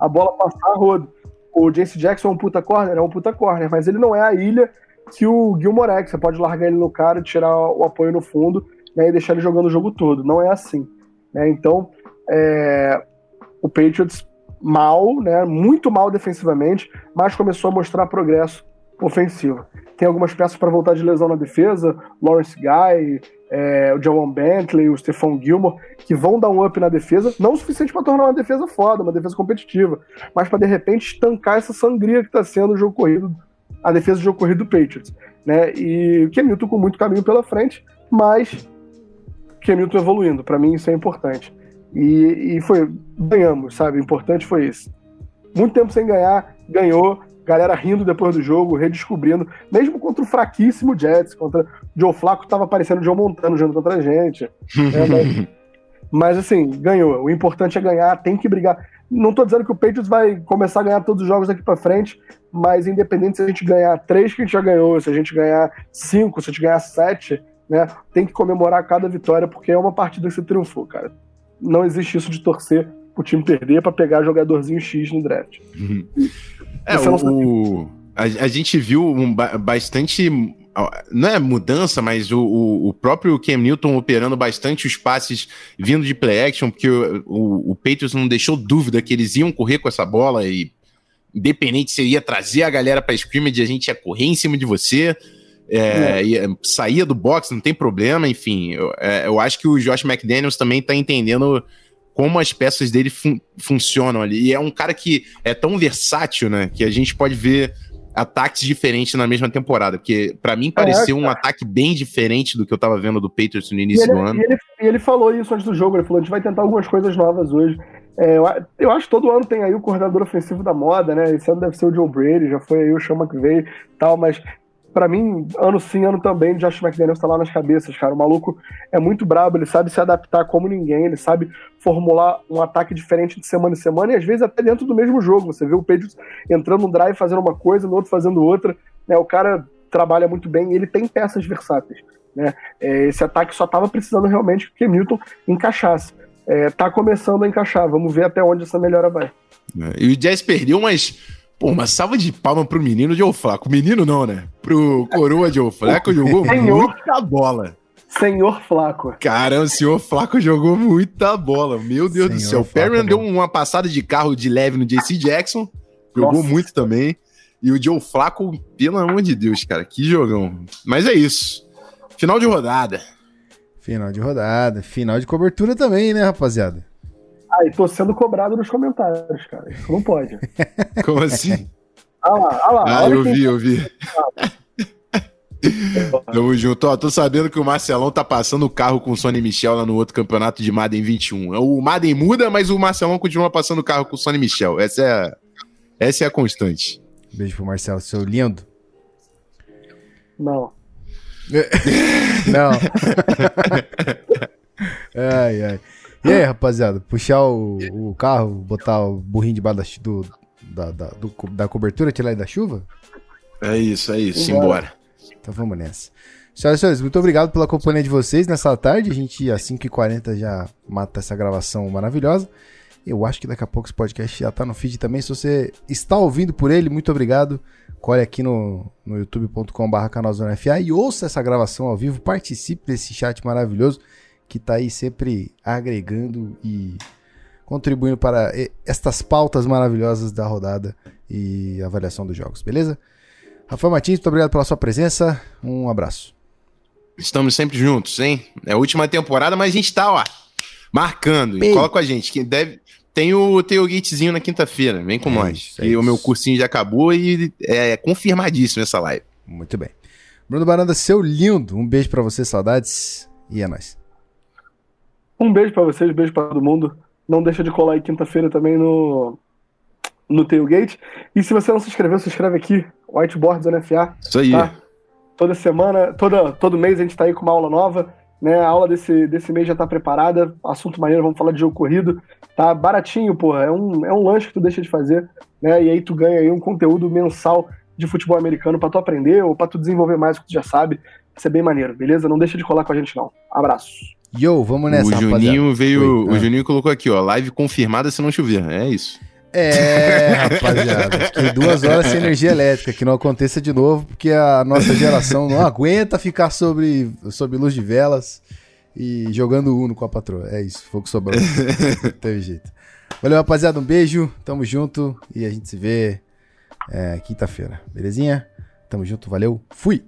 Speaker 3: a bola passar a rodo. O Jace Jackson é um puta corner, é um puta corner, mas ele não é a ilha que o Gilmore é, que você pode largar ele no cara, tirar o apoio no fundo né, e deixar ele jogando o jogo todo. Não é assim. Né? Então, é, o Patriots mal, né, muito mal defensivamente, mas começou a mostrar progresso ofensivo. Tem algumas peças para voltar de lesão na defesa, Lawrence Guy, é, o Jawan Bentley, o Stephon Gilmore, que vão dar um up na defesa, não o suficiente para tornar uma defesa foda, uma defesa competitiva, mas para de repente estancar essa sangria que está sendo o jogo corrido, a defesa do jogo corrido do Patriots. Né? E o Kenilton com muito caminho pela frente, mas Kenilton evoluindo, para mim isso é importante. E, e foi, ganhamos, sabe? O importante foi isso. Muito tempo sem ganhar, ganhou, galera rindo depois do jogo, redescobrindo, mesmo contra o fraquíssimo Jets, contra o Joe Flaco tava aparecendo o Joe Montano jogando contra a gente. Né? Mas, <laughs> mas, assim, ganhou. O importante é ganhar, tem que brigar. Não tô dizendo que o Patriots vai começar a ganhar todos os jogos daqui para frente, mas independente se a gente ganhar três que a gente já ganhou, se a gente ganhar cinco, se a gente ganhar sete, né, tem que comemorar cada vitória, porque é uma partida que você triunfou, cara não existe isso de torcer o time perder para pegar jogadorzinho X no draft. <laughs>
Speaker 2: Uhum. É, o, a, a, gente viu um, bastante. Não é mudança, mas o, o, próprio Cam Newton operando bastante os passes vindo de play action, porque o, o, o Patriots não deixou dúvida que eles iam correr com essa bola e, independente se ia trazer a galera para scrimmage, a gente ia correr em cima de você. É, é. saía do box, não tem problema, enfim. Eu, é, eu, acho que o Josh McDaniels também tá entendendo como as peças dele fun funcionam ali. E é um cara que é tão versátil, né? Que a gente pode ver ataques diferentes na mesma temporada. Porque para mim pareceu é, um ataque bem diferente do que eu tava vendo do Patriots no início
Speaker 3: ele,
Speaker 2: do ano.
Speaker 3: E ele, ele, falou isso antes do jogo, ele falou: a gente vai tentar algumas coisas novas hoje. É, eu, eu, acho que todo ano tem aí o coordenador ofensivo da moda, né? Esse ano deve ser o Joe Brady, já foi aí o Sean McVay e tal, mas para mim, ano sim, ano também, Josh McDaniels tá lá nas cabeças, cara. O maluco é muito brabo, ele sabe se adaptar como ninguém, ele sabe formular um ataque diferente de semana em semana e às vezes até dentro do mesmo jogo. Você vê o Patriots entrando num drive fazendo uma coisa, no outro fazendo outra. Né? O cara trabalha muito bem e ele tem peças versáteis. Né? É, esse ataque só tava precisando realmente que Milton encaixasse. É, tá começando a encaixar, vamos ver até onde essa melhora vai.
Speaker 2: É, e o Jazz perdeu, mas Pô, uma salva de palma pro menino de Oflaco. Menino não, né? Pro coroa de Oflaco jogou senhor, muita bola.
Speaker 3: Senhor Flaco.
Speaker 2: Caramba, o senhor Flaco jogou muita bola. Meu Deus senhor do céu. O Perriman deu uma passada de carro de leve no JC Jackson. Jogou Nossa. muito também. E o Joe Flaco, pelo amor de Deus, cara, que jogão. Mas é isso. Final de rodada.
Speaker 1: Final de rodada. Final de cobertura também, né, rapaziada?
Speaker 3: Ah, e tô sendo cobrado nos comentários, cara. Isso não pode. <laughs>
Speaker 2: Como assim?
Speaker 3: ah lá, ah lá.
Speaker 2: Ah, eu vi, eu vi. <laughs> Tamo junto. Ó, tô sabendo que o Marcelão tá passando o carro com o Sony Michel lá no outro campeonato de Madden 21. O Madden muda, mas o Marcelão continua passando o carro com o Sony Michel. Essa é a, essa é a constante.
Speaker 1: Beijo pro Marcelo, seu lindo.
Speaker 3: Não. <laughs>
Speaker 1: Não. ai, ai. E aí, rapaziada, puxar o, o carro, botar o burrinho debaixo do, da, da, do, da cobertura, tirar ele da chuva?
Speaker 2: É isso, é isso, embora.
Speaker 1: Então vamos nessa. Senhoras e senhores, muito obrigado pela companhia de vocês nessa tarde. A gente, às 5h40, já mata essa gravação maravilhosa. Eu acho que daqui a pouco esse podcast já tá no feed também. Se você está ouvindo por ele, muito obrigado. Colhe aqui no, no youtube.com.br canalzonefa e ouça essa gravação ao vivo. Participe desse chat maravilhoso que está aí sempre agregando e contribuindo para estas pautas maravilhosas da rodada e avaliação dos jogos, beleza? Rafael Martins, muito obrigado pela sua presença. Um abraço.
Speaker 2: Estamos sempre juntos, hein? É a última temporada, mas a gente tá, ó, marcando. E cola com a gente. Que deve... Tem o Tailgatezinho na quinta-feira. Vem com é nós. Isso, é e isso. o meu cursinho já acabou e é confirmadíssimo essa live.
Speaker 1: Muito bem. Bruno Baranda, seu lindo. Um beijo para você, saudades. E é nóis.
Speaker 3: Um beijo para vocês, um beijo para todo mundo. Não deixa de colar aí quinta-feira também no, no Tailgate. E se você não se inscreveu, se inscreve aqui, Whiteboards NFA.
Speaker 2: Isso aí. Tá?
Speaker 3: Toda semana, toda, todo mês a gente tá aí com uma aula nova. Né? A aula desse, desse mês já tá preparada. Assunto maneiro, vamos falar de jogo corrido. Tá baratinho, porra. É um, é um lanche que tu deixa de fazer, né? E aí tu ganha aí um conteúdo mensal de futebol americano para tu aprender ou para tu desenvolver mais o que tu já sabe. Isso é bem maneiro, beleza? Não deixa de colar com a gente, não. Abraço.
Speaker 1: Yo, vamos nessa,
Speaker 2: O Juninho veio. Foi, o ah. Juninho colocou aqui, ó. Live confirmada se não chover. É isso.
Speaker 1: É, <laughs> rapaziada. Fiquei duas horas sem energia elétrica, que não aconteça de novo, porque a nossa geração não aguenta ficar sobre, sobre luz de velas e jogando Uno com a patroa. É isso, foi o que sobrou. não <laughs> teve jeito. Valeu, rapaziada. Um beijo, tamo junto e a gente se vê é, quinta-feira. Belezinha? Tamo junto, valeu, fui!